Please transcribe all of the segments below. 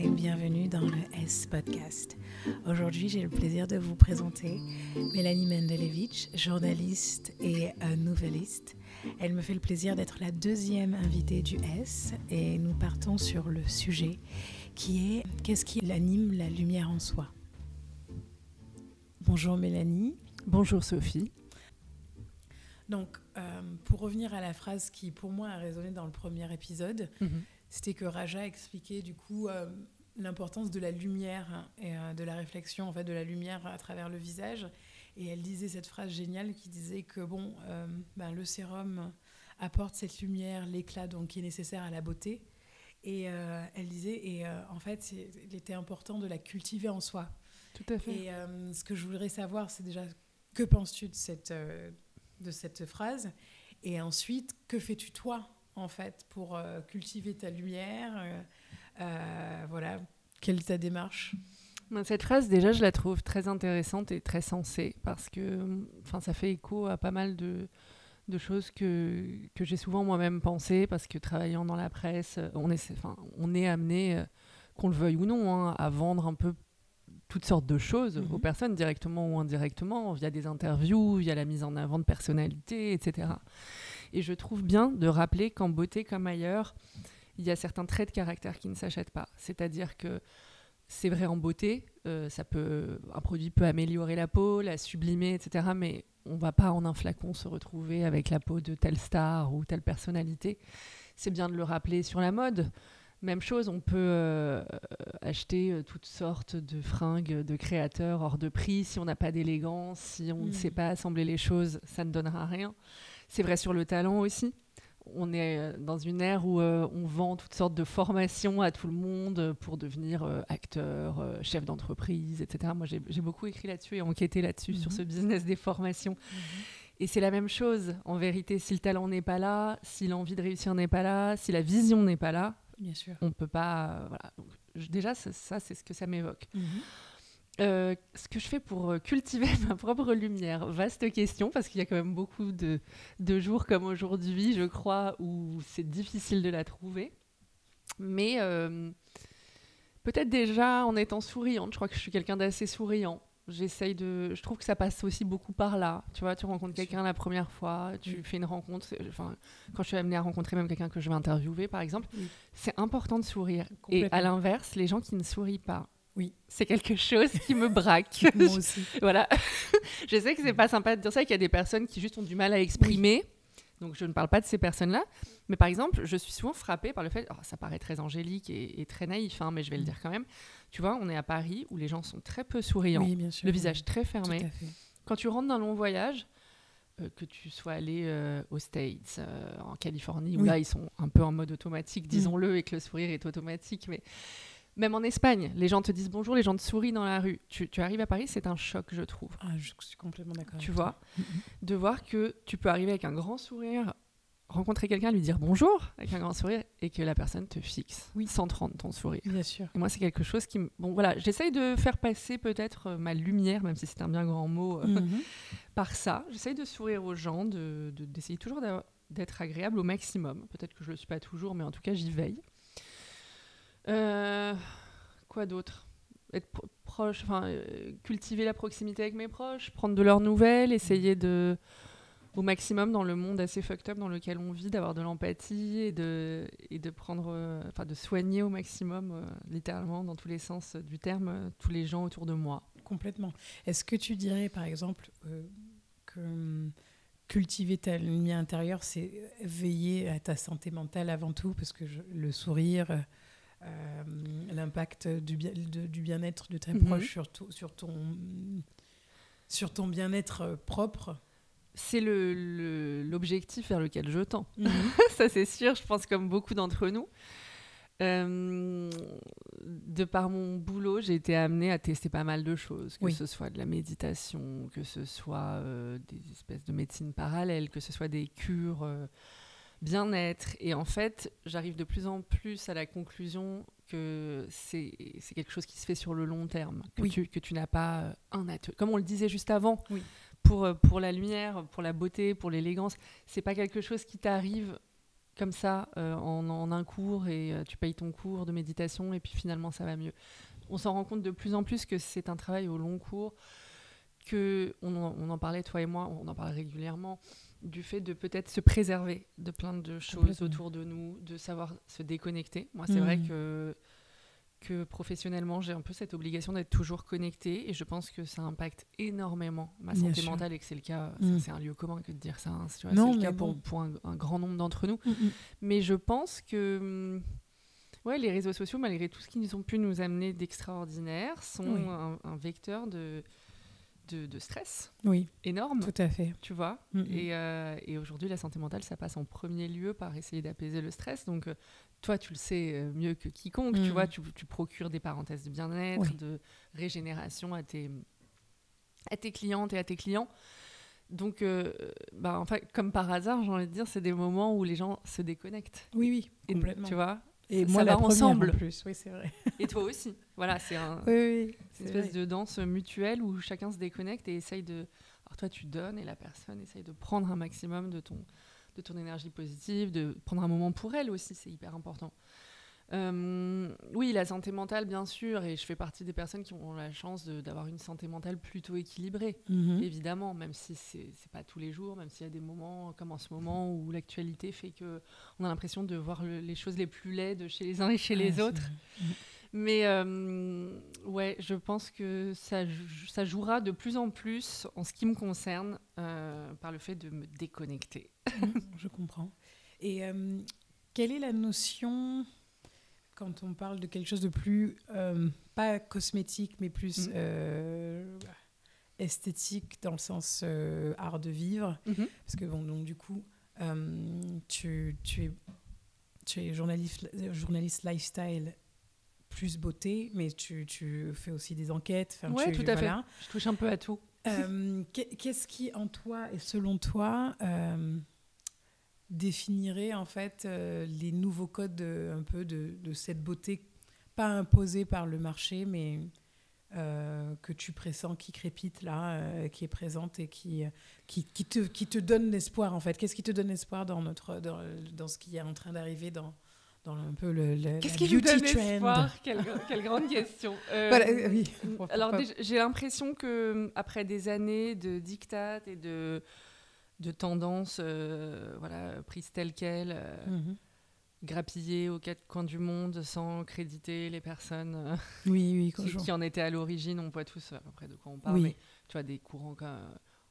et bienvenue dans le S Podcast. Aujourd'hui, j'ai le plaisir de vous présenter Mélanie Mendelevich, journaliste et euh, nouvelliste. Elle me fait le plaisir d'être la deuxième invitée du S et nous partons sur le sujet qui est qu'est-ce qui anime la lumière en soi? Bonjour Mélanie. Bonjour Sophie. Donc, euh, pour revenir à la phrase qui, pour moi, a résonné dans le premier épisode, Mhm. c'était que Raja expliquait du coup euh, l'importance de la lumière et euh, de la réflexion en fait de la lumière à travers le visage. Et elle disait cette phrase géniale qui disait que bon, euh, ben, le sérum apporte cette lumière, l'éclat donc qui est nécessaire à la beauté. Et euh, elle disait et euh, en fait il était important de la cultiver en soi. Tout à fait. Et ce que je voudrais savoir, c'est déjà que penses-tu de cette, de cette phrase? Et ensuite, que fais-tu toi, en fait, pour cultiver ta lumière Voilà, quelle est ta démarche? Ben, Cette phrase, déjà, je la trouve très intéressante et très sensée parce que ça fait écho à pas mal de, de choses que, que j'ai souvent moi-même pensé parce que travaillant dans la presse, euh, on est, on est amené, euh, qu'on le veuille ou non, hein, à vendre un peu toutes sortes de choses Mhm. aux personnes, directement ou indirectement, via des interviews, via la mise en avant de personnalités, etc. Et je trouve bien de rappeler qu'en beauté comme ailleurs, il y a certains traits de caractère qui ne s'achètent pas. C'est-à-dire que c'est vrai en beauté, euh, ça peut, un produit peut améliorer la peau, la sublimer, etc. Mais on va pas en un flacon se retrouver avec la peau de telle star ou telle personnalité. C'est bien de le rappeler sur la mode. Même chose, on peut euh, acheter euh, toutes sortes de fringues de créateurs hors de prix. Si on n'a pas d'élégance, si on ne Mm. sait pas assembler les choses, ça ne donnera rien. C'est vrai sur le talent aussi. On est euh, dans une ère où euh, on vend toutes sortes de formations à tout le monde euh, pour devenir acteur, chef d'entreprise, etc. Moi, j'ai beaucoup écrit là-dessus et enquêté là-dessus, sur Mhm. ce business des formations. Et c'est la même chose, en vérité. Si le talent n'est pas là, si l'envie de réussir n'est pas là, si la vision n'est pas là, Bien sûr. on peut pas. voilà. Donc, je- déjà, ça, ça, c'est ce que ça m'évoque. Mhm. Euh, ce que je fais pour euh, cultiver ma propre lumière, vaste question, parce qu'il y a quand même beaucoup de, de jours comme aujourd'hui, je crois, où c'est difficile de la trouver. Mais euh, peut-être déjà en étant souriante, je crois que je suis quelqu'un d'assez souriant. J'essaye de. Je trouve que ça passe aussi beaucoup par là. Tu vois, tu rencontres quelqu'un la première fois, tu fais une rencontre. Enfin, quand je suis amenée à rencontrer même quelqu'un que je vais interviewer, par exemple, c'est important de sourire. Et à l'inverse, les gens qui ne sourient pas, Oui. c'est quelque chose qui me braque. Moi aussi. voilà. je sais que c'est pas sympa de dire ça, qu'il y a des personnes qui juste ont du mal à exprimer. Donc je ne parle pas de ces personnes-là. Mais par exemple, je suis souvent frappée par le fait, alors, ça paraît très angélique et, et très naïf, hein, mais je vais le Mm. dire quand même. Tu vois, on est à Paris où les gens sont très peu souriants, Oui, bien sûr. le visage très Tout fermé. à fait. Quand tu rentres d'un long voyage, euh, que tu sois allé euh, aux States, euh, en Californie, où Oui. là ils sont un peu en mode automatique, disons-le, et que le sourire est automatique, mais même en Espagne, les gens te disent bonjour, les gens te sourient dans la rue. Tu, tu arrives à Paris, c'est un choc, je trouve. Ah, je suis complètement d'accord. Tu vois, toi. De voir que tu peux arriver avec un grand sourire, rencontrer quelqu'un, lui dire bonjour avec un grand sourire, et que la personne te fixe Oui. sans te rendre ton sourire. Bien sûr. Et moi, c'est quelque chose qui me... Bon, voilà, j'essaye de faire passer peut-être euh, ma lumière, même si c'est un bien grand mot, euh, Mhm. par ça. J'essaye de sourire aux gens, de- de- d'essayer toujours d'être agréable au maximum. Peut-être que je ne le suis pas toujours, mais en tout cas, j'y veille. Euh, quoi d'autre? Être pro- proche, enfin, euh, cultiver la proximité avec mes proches, prendre de leurs nouvelles, essayer de, au maximum dans le monde assez fucked up dans lequel on vit, d'avoir de l'empathie et de, et de prendre, euh, enfin, de soigner au maximum, littéralement, dans tous les sens du terme, tous les gens autour de moi. Complètement. Est-ce que tu dirais, par exemple, que hum, cultiver ta lumière intérieure, c'est veiller à ta santé mentale avant tout? Parce que le sourire, euh, l'impact du, bien, de- du bien-être de tes Mhm. proches sur, sur ton, sur ton bien-être euh, propre. C'est le- le- l'objectif vers lequel je tends. Mhm. ça c'est sûr, je pense comme beaucoup d'entre nous. Euh, de par mon boulot, j'ai été amenée à tester pas mal de choses, que Oui. ce soit de la méditation, que ce soit euh, des espèces de médecine parallèle, que ce soit des cures bien-être. Et en fait, j'arrive de plus en plus à la conclusion que c'est quelque chose qui se fait sur le long terme, que Oui. tu, que tu n'as pas euh, un atelier. Comme on le disait juste avant, Oui. pour, euh, pour la lumière, pour la beauté, pour l'élégance, c'est pas quelque chose qui t'arrive comme ça en, en, un cours et tu payes ton cours de méditation et puis finalement ça va mieux. On s'en rend compte de plus en plus que c'est un travail au long cours, que on en, on en, parlait toi et moi, on en parle régulièrement du fait de peut-être se préserver de plein de choses autour de nous, de savoir se déconnecter. Moi, c'est vrai mmh. que que professionnellement, j'ai un peu cette obligation d'être toujours connectée et je pense que ça impacte énormément ma santé mentale et que c'est le cas, mm. c'est un lieu commun que de dire ça, hein, c'est le cas pour, pour un, grand nombre d'entre nous. Mm, mm. Mais je pense que mm, ouais, les réseaux sociaux, malgré tout ce qu'ils ont pu nous amener d'extraordinaire, sont un, vecteur de, de, stress oui. énorme. Tout à fait. Tu vois Et, euh, et aujourd'hui, la santé mentale, ça passe en premier lieu par essayer d'apaiser le stress. Donc, euh, toi, tu le sais euh, mieux que quiconque, tu mm. vois, tu, procures des parenthèses de bien-être, de régénération à tes, à tes clientes et à tes clients. Donc, euh, bah, en fait, comme par hasard, j'ai envie de dire, c'est des moments où les gens se déconnectent. Oui, oui, complètement. tu vois Et moi, ça va ensemble. En plus, oui, c'est vrai. Et toi aussi. Voilà, c'est un, une espèce de danse mutuelle où chacun se déconnecte et essaye de. Alors, toi, tu donnes et la personne essaye de prendre un maximum de ton, de ton énergie positive, de prendre un moment pour elle aussi, c'est hyper important. Euh, oui, la santé mentale, bien sûr, et je fais partie des personnes qui ont la chance d'avoir une santé mentale plutôt équilibrée, mhm. évidemment, même si c'est pas tous les jours, même s'il y a des moments comme en ce moment où l'actualité fait que on a l'impression de voir les choses les plus laides chez les uns et chez les autres. Mais euh, ouais, je pense que ça, ça, jouera de plus en plus, en ce qui me concerne, euh, par le fait de me déconnecter. je comprends. Et euh, quelle est la notion, quand on parle de quelque chose de plus, pas cosmétique, mais plus mm. esthétique dans le sens art de vivre mm-hmm. Parce que, bon, donc du coup, tu, tu, es, tu es journaliste, journaliste lifestyle plus beauté, mais tu, tu fais aussi des enquêtes. Oui, tout à fait. Je touche un peu à tout. Euh, qu'est-ce qui, en toi et selon toi, euh, définirait en fait euh, les nouveaux codes un peu de, de, cette beauté, pas imposée par le marché, mais que tu pressens qui crépite là, qui est présente et qui, qui, qui, te, qui te donne l'espoir en fait Qu'est-ce qui te donne l'espoir dans, notre, dans, dans ce qui est en train d'arriver dans, un peu le, Qu'est-ce qui nous donne espoir? Quelle, quelle, grande question. Euh, euh, oui. Alors j'ai l'impression que après des années de dictat et de de tendances, euh, voilà, prises telles quelles, mhm. grappillées aux quatre coins du monde sans créditer les personnes oui, oui, qui, en étaient à l'origine. On voit tous à peu près de quoi on parle, mais tu vois des courants comme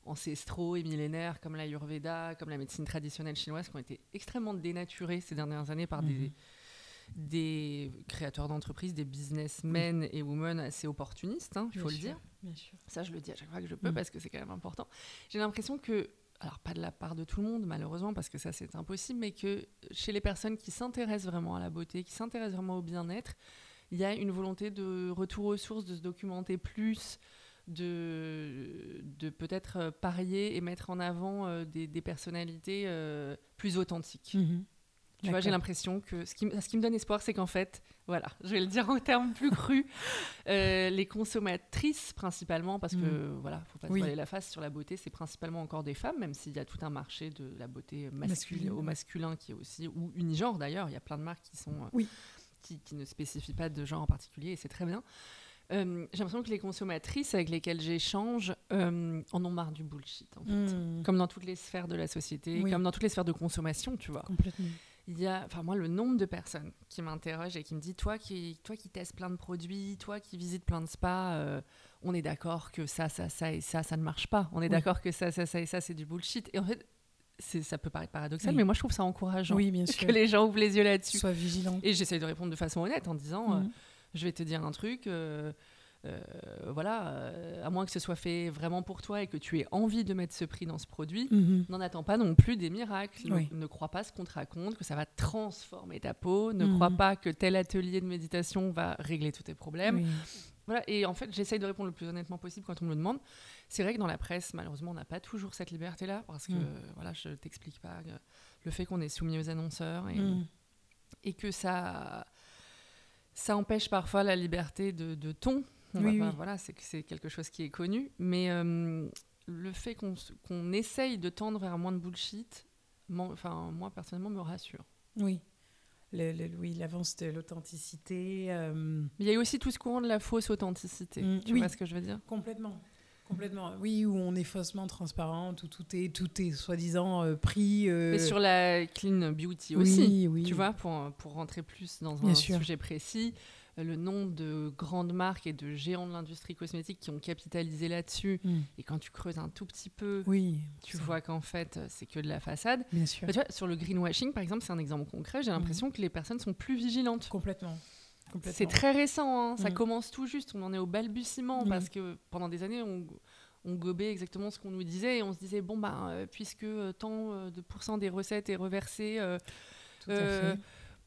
ancestraux et millénaires comme l'Ayurveda, comme la médecine traditionnelle chinoise, qui ont été extrêmement dénaturés ces dernières années par des, mhm. des créateurs d'entreprises, des businessmen et women assez opportunistes, hein, il faut le dire. Ça, je le dis à chaque fois que je peux mhm. parce que c'est quand même important. J'ai l'impression que, alors pas de la part de tout le monde malheureusement parce que ça c'est impossible, mais que chez les personnes qui s'intéressent vraiment à la beauté, qui s'intéressent vraiment au bien-être, il y a une volonté de retour aux sources, de se documenter plus, de, de peut-être parier et mettre en avant euh, des, des, personnalités euh, plus authentiques. Mhm. Tu vois, j'ai l'impression que ce qui, ce qui me donne espoir, c'est qu'en fait, voilà, je vais le dire en termes plus crus, les consommatrices principalement, parce que mhm. voilà, faut pas se voiler la face sur la beauté, c'est principalement encore des femmes, même s'il y a tout un marché de la beauté masculine, au masculin qui est aussi, ou unigenre d'ailleurs, il y a plein de marques qui sont, oui. qui, qui, ne spécifient pas de genre en particulier, et c'est très bien. Euh, j'ai l'impression que les consommatrices avec lesquelles j'échange euh, en ont marre du bullshit, en fait. Hmm. Comme dans toutes les sphères de la société, comme dans toutes les sphères de consommation, tu vois. Complètement. Il y a, enfin moi, le nombre de personnes qui m'interrogent et qui me disent, toi qui, toi qui testes plein de produits, toi qui visites plein de spas, euh, on est d'accord que ça, ça, ça et ça, ça ne marche pas. On est d'accord que ça, ça, ça et ça, c'est du bullshit. Et en fait, ça peut paraître paradoxal, mais moi je trouve ça encourageant oui, bien sûr. que les gens ouvrent les yeux là-dessus. Sois vigilant. Et j'essaye de répondre de façon honnête en disant, hmm je vais te dire un truc. Euh, euh, voilà, euh, à moins que ce soit fait vraiment pour toi et que tu aies envie de mettre ce prix dans ce produit, mhm. n'en attends pas non plus des miracles. Ne, crois pas ce qu'on te raconte, que ça va transformer ta peau. Ne crois mhm. pas que tel atelier de méditation va régler tous tes problèmes. Voilà, et en fait, j'essaye de répondre le plus honnêtement possible quand on me le demande. C'est vrai que dans la presse, malheureusement, on n'a pas toujours cette liberté-là, parce que, mhm. voilà, je t'explique pas le fait qu'on est soumis aux annonceurs et, et que ça ça empêche parfois la liberté de, ton. Oui, Voilà, c'est quelque chose qui est connu. Mais euh, le fait qu'on essaye de tendre vers moins de bullshit, enfin, moi personnellement, me rassure. Oui. Le, le- oui, l'avance de l'authenticité. euh, Mais il y a eu aussi tout ce courant de la fausse authenticité. Mm, tu oui. vois ce que je veux dire? Complètement. Complètement. Oui, où on est faussement transparente, où tout est, tout est soi-disant euh, pris. euh, Mais sur la clean beauty oui, aussi. oui. Tu vois, pour, pour rentrer plus dans Bien un sûr. sujet précis, le nombre de grandes marques et de géants de l'industrie cosmétique qui ont capitalisé là-dessus. Mm. Et quand tu creuses un tout petit peu, Oui. tu vois qu'en fait, c'est que de la façade. Bien sûr. Bah, tu vois, sur le greenwashing, par exemple, c'est un exemple concret. J'ai l'impression que les personnes sont plus vigilantes. Complètement. C'est très récent, hein, ça Mm. commence tout juste, on en est au balbutiement parce que pendant des années, on, on gobait exactement ce qu'on nous disait et on se disait, bon, bah, euh, puisque euh, tant euh, de pourcents des recettes est reversé euh,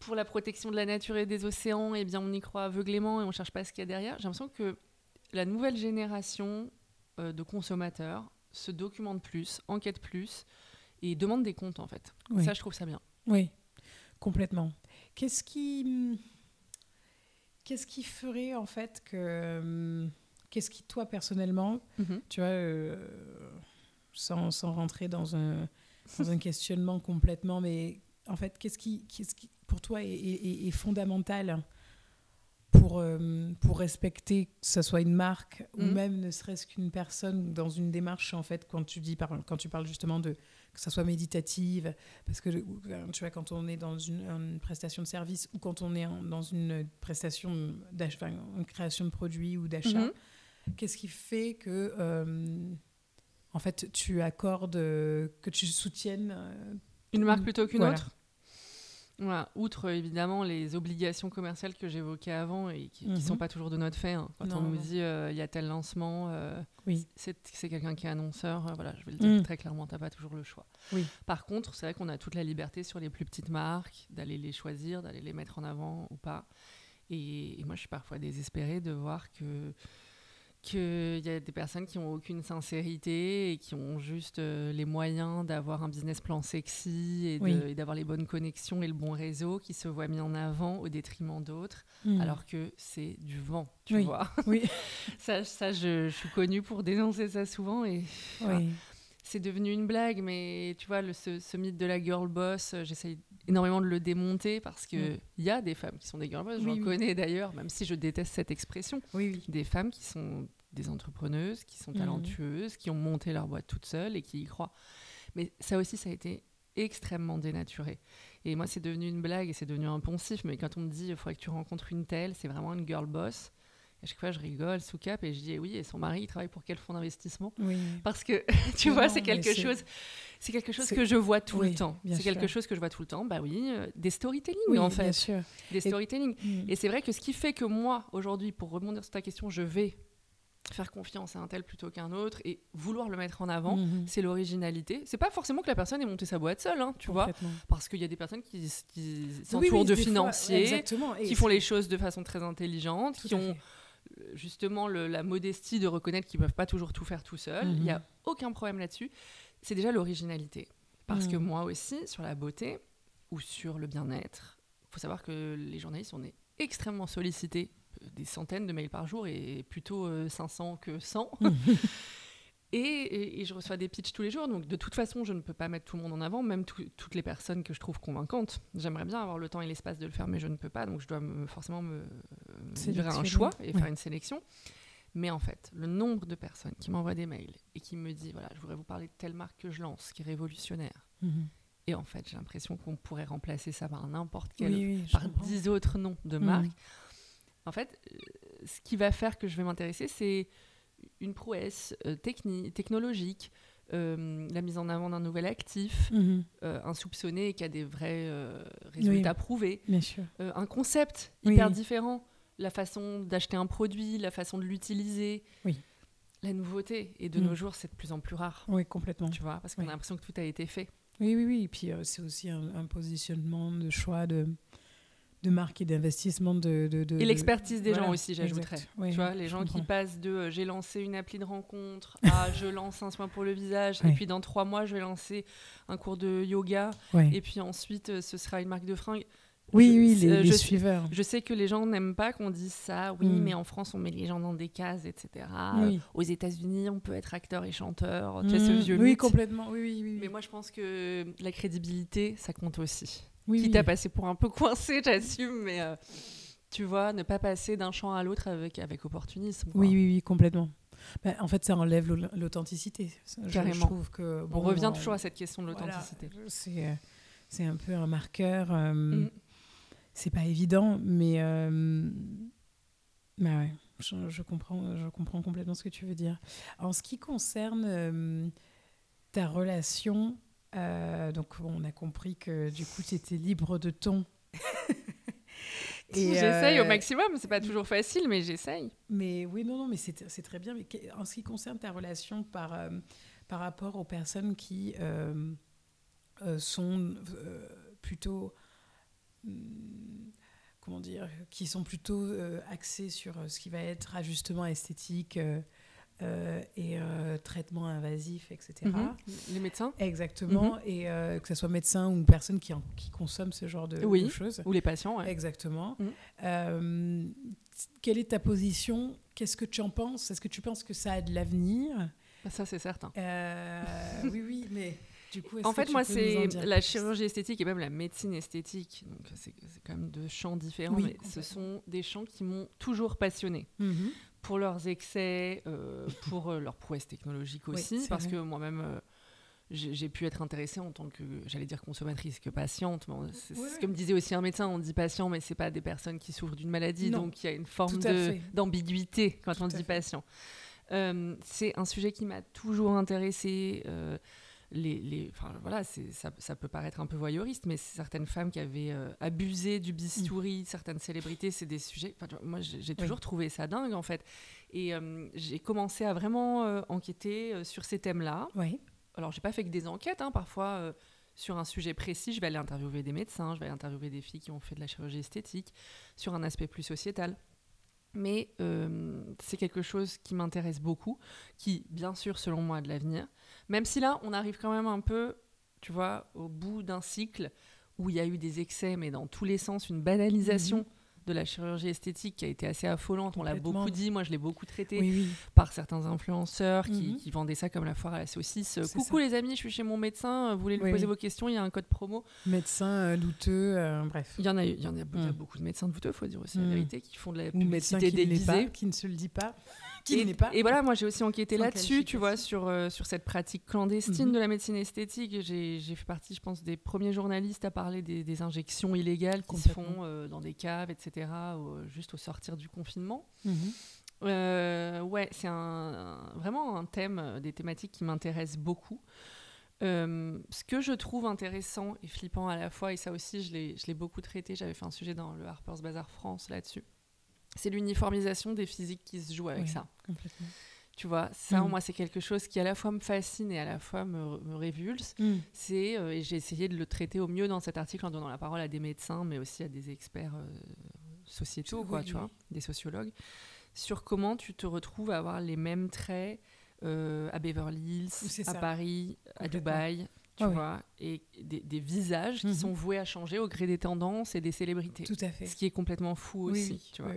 Pour la protection de la nature et des océans, eh bien, on y croit aveuglément et on cherche pas ce qu'il y a derrière. J'ai l'impression que la nouvelle génération euh, de consommateurs se documente plus, enquête plus et demande des comptes, en fait. Oui. Ça, je trouve ça bien. Oui, complètement. Qu'est-ce qui, qu'est-ce qui ferait en fait que, qu'est-ce qui toi personnellement, tu vois, euh, sans, sans rentrer dans un, dans un questionnement complètement, mais en fait, qu'est-ce qui, qu'est-ce qui pour toi est, est- est- est fondamental pour, euh, pour respecter que ce soit une marque ou Mhm. même ne serait-ce qu'une personne dans une démarche en fait quand tu dis par, quand tu parles justement de que ça soit méditative parce que tu vois quand on est dans une, une prestation de service ou quand on est en- dans une prestation d'achat une création de produits ou d'achat Mhm. qu'est-ce qui fait que euh, en fait tu accordes euh, que tu soutiennes Une marque plutôt qu'une Voilà. autre? Outre évidemment les obligations commerciales que j'évoquais avant et qui ne Mhm. sont pas toujours de notre fait. hein. Quand Non, on nous dit euh, il y a tel lancement, euh, Oui. c'est c'est quelqu'un qui est annonceur, euh, voilà, je vais le dire Mm. très clairement, tu n'as pas toujours le choix. Oui. Par contre, c'est vrai qu'on a toute la liberté sur les plus petites marques, d'aller les choisir, d'aller les mettre en avant ou pas. Et, et moi, je suis parfois désespérée de voir que qu'il y a des personnes qui ont aucune sincérité et qui ont juste euh, les moyens d'avoir un business plan sexy et Oui. d'avoir les bonnes connexions et le bon réseau qui se voient mis en avant au détriment d'autres, Mm. alors que c'est du vent, tu Oui. vois. oui Ça, ça je, je suis connue pour dénoncer ça souvent et oui c'est devenu une blague, mais tu vois, le, ce, ce mythe de la girl boss, euh, j'essaye énormément de le démonter parce qu'il Mm. y a des femmes qui sont des girl boss, Oui, j'en oui. connais d'ailleurs, même si je déteste cette expression. oui Des femmes qui sont des entrepreneuses, qui sont Mhm. talentueuses, qui ont monté leur boîte toutes seules et qui y croient. Mais ça aussi, ça a été extrêmement dénaturé. Et moi, c'est devenu une blague et c'est devenu un poncif. Mais quand on me dit, il faudrait que tu rencontres une telle, c'est vraiment une girl boss. À chaque fois, je rigole sous cap et je dis, eh oui, et son mari, il travaille pour quel fonds d'investissement oui parce que tu Non, vois, c'est quelque chose, c'est quelque chose que je vois tout oui, le temps. bien C'est quelque chose que je vois tout le temps. Bah oui, euh, des storytelling oui en bien fait, sûr des storytelling. Mm. Et c'est vrai que ce qui fait que moi aujourd'hui, pour rebondir sur ta question, je vais faire confiance à un tel plutôt qu'un autre et vouloir le mettre en avant, Mhm. c'est l'originalité. C'est pas forcément que la personne ait monté sa boîte seule, hein, tu vois, parce qu'il y a des personnes qui, Oui, s'entourent oui, de fois, financiers, qui font les choses de façon très intelligente, tout qui ont fait. Euh, justement le- la modestie de reconnaître qu'ils peuvent pas toujours tout faire tout seuls. Il Mhm. n'y a aucun problème là-dessus. C'est déjà l'originalité. Parce que Mhm. moi aussi, sur la beauté ou sur le bien-être, il faut savoir que les journalistes, on est extrêmement sollicités, euh, des centaines de mails par jour et plutôt euh, 500 que 100. Et, et- et je reçois des pitchs tous les jours, donc de toute façon, je ne peux pas mettre tout le monde en avant, même tout- toutes les personnes que je trouve convaincantes. J'aimerais bien avoir le temps et l'espace de le faire, mais je ne peux pas, donc je dois me- forcément me, me livrer à un choix et Ouais. faire une sélection. Mais en fait, le nombre de personnes qui m'envoient des mails et qui me disent voilà, je voudrais vous parler de telle marque que je lance, qui est révolutionnaire. Mhm. Et en fait, j'ai l'impression qu'on pourrait remplacer ça par n'importe quel, Oui, par dix autres noms de Mhm. marques. En fait, euh, ce qui va faire que je vais m'intéresser, c'est une prouesse euh, techni- technologique, euh, la mise en avant d'un nouvel actif, Mhm. euh, un soupçonné qui a des vrais euh, résultats prouvés, Bien sûr. euh, un concept Oui. hyper différent, la façon d'acheter un produit, la façon de l'utiliser. Oui. La nouveauté. Et de Mm. nos jours, c'est de plus en plus rare. Oui, complètement. Tu vois, parce qu'on a l'impression que tout a été fait. Oui, oui, oui. Et puis, euh, c'est aussi un, un positionnement de choix de, de marque et d'investissement de, de, de- Et l'expertise des voilà, gens aussi, j'ajouterais. Oui, tu vois, les gens qui passent de euh, j'ai lancé une appli de rencontre à je lance un soin pour le visage, et puis dans trois mois, je vais lancer un cours de yoga, Ouais. et puis ensuite, euh, ce sera une marque de fringues. Oui, Je- oui, les, euh, les je- suiveurs. Je sais que les gens n'aiment pas qu'on dise ça, oui, Mm. mais en France, on met les gens dans des cases, etc. Oui. Aux États-Unis, on peut être acteur et chanteur. Tu sais, ce vieux Oui, mythe. complètement. Oui, oui, oui. Mais moi, je pense que la crédibilité, ça compte aussi. Oui, Quitte à passer pour un peu coincé, j'assume, mais euh, tu vois, ne pas passer d'un champ à l'autre avec, avec opportunisme. Oui, oui, oui, complètement. Bah, en fait, ça enlève l'authenticité. Carrément. Je trouve que, on revient toujours à cette question de l'authenticité. c'est, c'est un peu un marqueur. Euh, mm. C'est pas évident, mais. Euh, bah ouais, je, comprends, je comprends complètement ce que tu veux dire. En ce qui concerne euh, ta relation, donc on a compris que du coup, tu étais libre de ton. J'essaye au maximum, c'est pas toujours facile, mais j'essaye. Mais oui, non, non, mais c'est très bien. Mais en ce qui concerne ta relation par, par rapport aux personnes qui sont plutôt hmm, comment dire, qui sont plutôt euh, axés sur euh, ce qui va être ajustement esthétique euh, et traitement invasif, etc. Mhm. Les médecins Exactement, mhm. et que ce soit médecin ou personne qui, qui consomme ce genre de, oui. choses. Ou les patients, Exactement. Mhm. quelle est ta position? Qu'est-ce que tu en penses? Est-ce que tu penses que ça a de l'avenir? Bah, Ça, c'est certain. oui, oui, mais en fait, moi, c'est la chirurgie esthétique et même la médecine esthétique. Donc, c'est quand même deux champs différents, mais ce sont des champs qui m'ont toujours passionné. Mhm. Pour leurs excès, euh, pour euh, leurs prouesses technologiques aussi, parce que moi-même, euh, j'ai pu être intéressée en tant que, j'allais dire consommatrice, que patiente. c'est ce que me disait aussi un médecin, on dit patient, mais c'est pas des personnes qui souffrent d'une maladie, donc il y a une forme d'ambiguïté quand on dit patient. c'est un sujet qui m'a toujours intéressée les, enfin, voilà, ça, ça, peut paraître un peu voyeuriste, mais certaines femmes qui avaient euh, abusé du bistouri, certaines célébrités, c'est des sujets. Moi, j'ai toujours trouvé ça dingue, en fait. Et euh, j'ai commencé à vraiment euh, enquêter sur ces thèmes-là. Oui. Alors, j'ai pas fait que des enquêtes, hein, parfois. sur un sujet précis, je vais aller interviewer des médecins, je vais aller interviewer des filles qui ont fait de la chirurgie esthétique, sur un aspect plus sociétal. Mais c'est quelque chose qui m'intéresse beaucoup, qui, bien sûr, selon moi, a de l'avenir. Même si là, on arrive quand même un peu, tu vois, au bout d'un cycle où il y a eu des excès, mais dans tous les sens, une banalisation. Mhm. de la chirurgie esthétique qui a été assez affolante. On l'a beaucoup dit, moi je l'ai beaucoup traité par certains influenceurs mhm. qui, vendaient ça comme la foire à la saucisse. Coucou les amis, je suis chez mon médecin, vous voulez lui poser vos questions, il y a un code promo. Médecin euh, douteux, euh, bref. Il y en a, il y en a, mm. beaucoup de médecins douteux, faut dire aussi la mm. vérité, qui font de la publicité déguisée. qui ne se le dit pas et, pas. Et voilà, moi j'ai aussi enquêté là-dessus, tu vois, sur, euh, sur cette pratique clandestine mhm. de la médecine esthétique. J'ai fait partie, je pense, des premiers journalistes à parler des, injections illégales qui se font euh, dans des caves, etc., juste au sortir du confinement. Mhm. Euh, ouais, c'est un, vraiment un thème, des thématiques qui m'intéressent beaucoup. ce que je trouve intéressant et flippant à la fois, et ça aussi je l'ai beaucoup traité, j'avais fait un sujet dans le Harper's Bazaar France là-dessus, c'est l'uniformisation des physiques qui se joue avec ça. Complètement. Tu vois, ça, mm. moi, c'est quelque chose qui à la fois me fascine et à la fois me, me révulse. Mm. C'est, euh, et j'ai essayé de le traiter au mieux dans cet article en donnant la parole à des médecins, mais aussi à des experts euh, sociétaux, quoi, tu vois, des sociologues, sur comment tu te retrouves à avoir les mêmes traits euh, à Beverly Hills, à Paris, à Dubaï, tu vois, et des, visages qui mhm. sont voués à changer au gré des tendances et des célébrités. Tout à fait. Ce qui est complètement fou aussi, tu vois.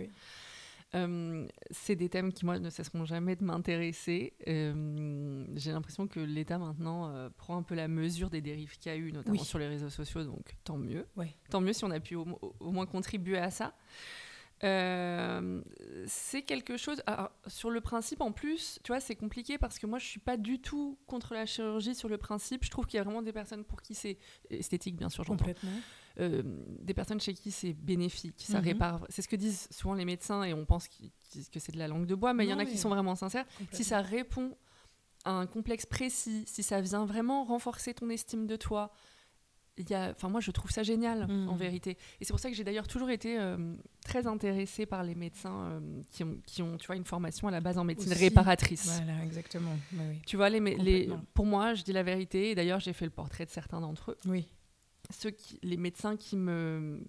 Euh, c'est des thèmes qui, moi, ne cesseront jamais de m'intéresser. Euh, j'ai l'impression que l'État, maintenant, euh, prend un peu la mesure des dérives qu'il y a eu, notamment sur les réseaux sociaux, donc tant mieux. Tant mieux si on a pu au, au moins contribuer à ça. Euh, c'est quelque chose. sur le principe, en plus, tu vois, c'est compliqué parce que moi, je suis pas du tout contre la chirurgie sur le principe. Je trouve qu'il y a vraiment des personnes pour qui c'est esthétique, bien sûr, Complètement. Euh, des personnes chez qui c'est bénéfique, ça mhm. répare. C'est ce que disent souvent les médecins et on pense que c'est de la langue de bois, mais il y en a qui sont vraiment sincères. Si ça répond à un complexe précis, si ça vient vraiment renforcer ton estime de toi, enfin moi je trouve ça génial mm. en vérité et c'est pour ça que j'ai d'ailleurs toujours été euh, très intéressée par les médecins euh, qui, ont, qui ont tu vois une formation à la base en médecine réparatrice voilà exactement tu vois les, les, pour moi je dis la vérité et d'ailleurs j'ai fait le portrait de certains d'entre eux oui ceux qui, les médecins qui me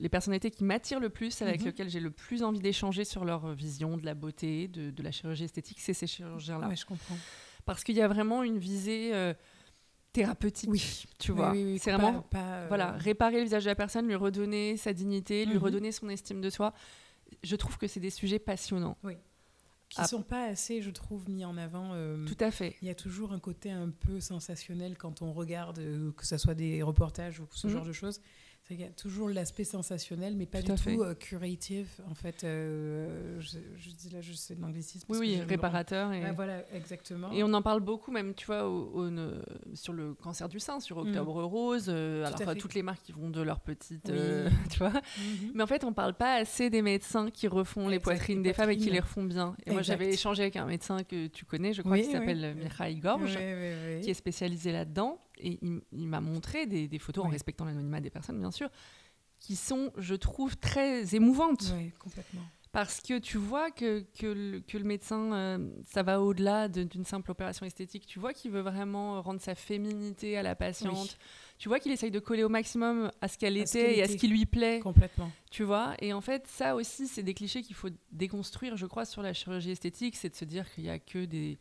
les personnalités qui m'attirent le plus, avec mhm. lesquelles j'ai le plus envie d'échanger sur leur vision de la beauté, de, de la chirurgie esthétique, c'est ces chirurgiens-là. Oui, je comprends. Parce qu'il y a vraiment une visée euh, thérapeutique. Oui. Tu vois, c'est vraiment euh, voilà, réparer le visage de la personne, lui redonner sa dignité, lui mhm. redonner son estime de soi. Je trouve que c'est des sujets passionnants. Oui. Qui ne ah. sont pas assez, je trouve, mis en avant. Euh, Tout à fait. Il y a toujours un côté un peu sensationnel quand on regarde, euh, que ce soit des reportages ou ce mhm. genre de choses. Il y a toujours l'aspect sensationnel, mais pas Tout du tout euh, curative. En fait, euh, je, je dis là, je sais de l'anglicisme. Oui, oui, réparateur. Et... Ah, voilà, exactement. Et on en parle beaucoup, même, tu vois, au- au- ne- sur le cancer du sein, sur Octobre Rose. euh, Mm. Tout alors, toutes les marques qui vont de leur petite. Oui. euh, tu vois Mhm. Mais en fait, on parle pas assez des médecins qui refont les poitrines des femmes et qui les refont bien. Et moi, j'avais échangé avec un médecin que tu connais, je crois, Oui, qui s'appelle Gorge. Oui, oui. qui est spécialisé là-dedans. Et il, il m'a montré des, des photos, en respectant l'anonymat des personnes, bien sûr, qui sont, je trouve, très émouvantes. Oui, complètement. Parce que tu vois que, que, le, que le médecin, euh, ça va au-delà de- d'une simple opération esthétique. Tu vois qu'il veut vraiment rendre sa féminité à la patiente. Oui. Tu vois qu'il essaye de coller au maximum à ce qu'elle était et à ce qui lui plaît. Complètement. Tu vois Et en fait, ça aussi, c'est des clichés qu'il faut déconstruire, je crois, sur la chirurgie esthétique. C'est de se dire qu'il n'y a que des,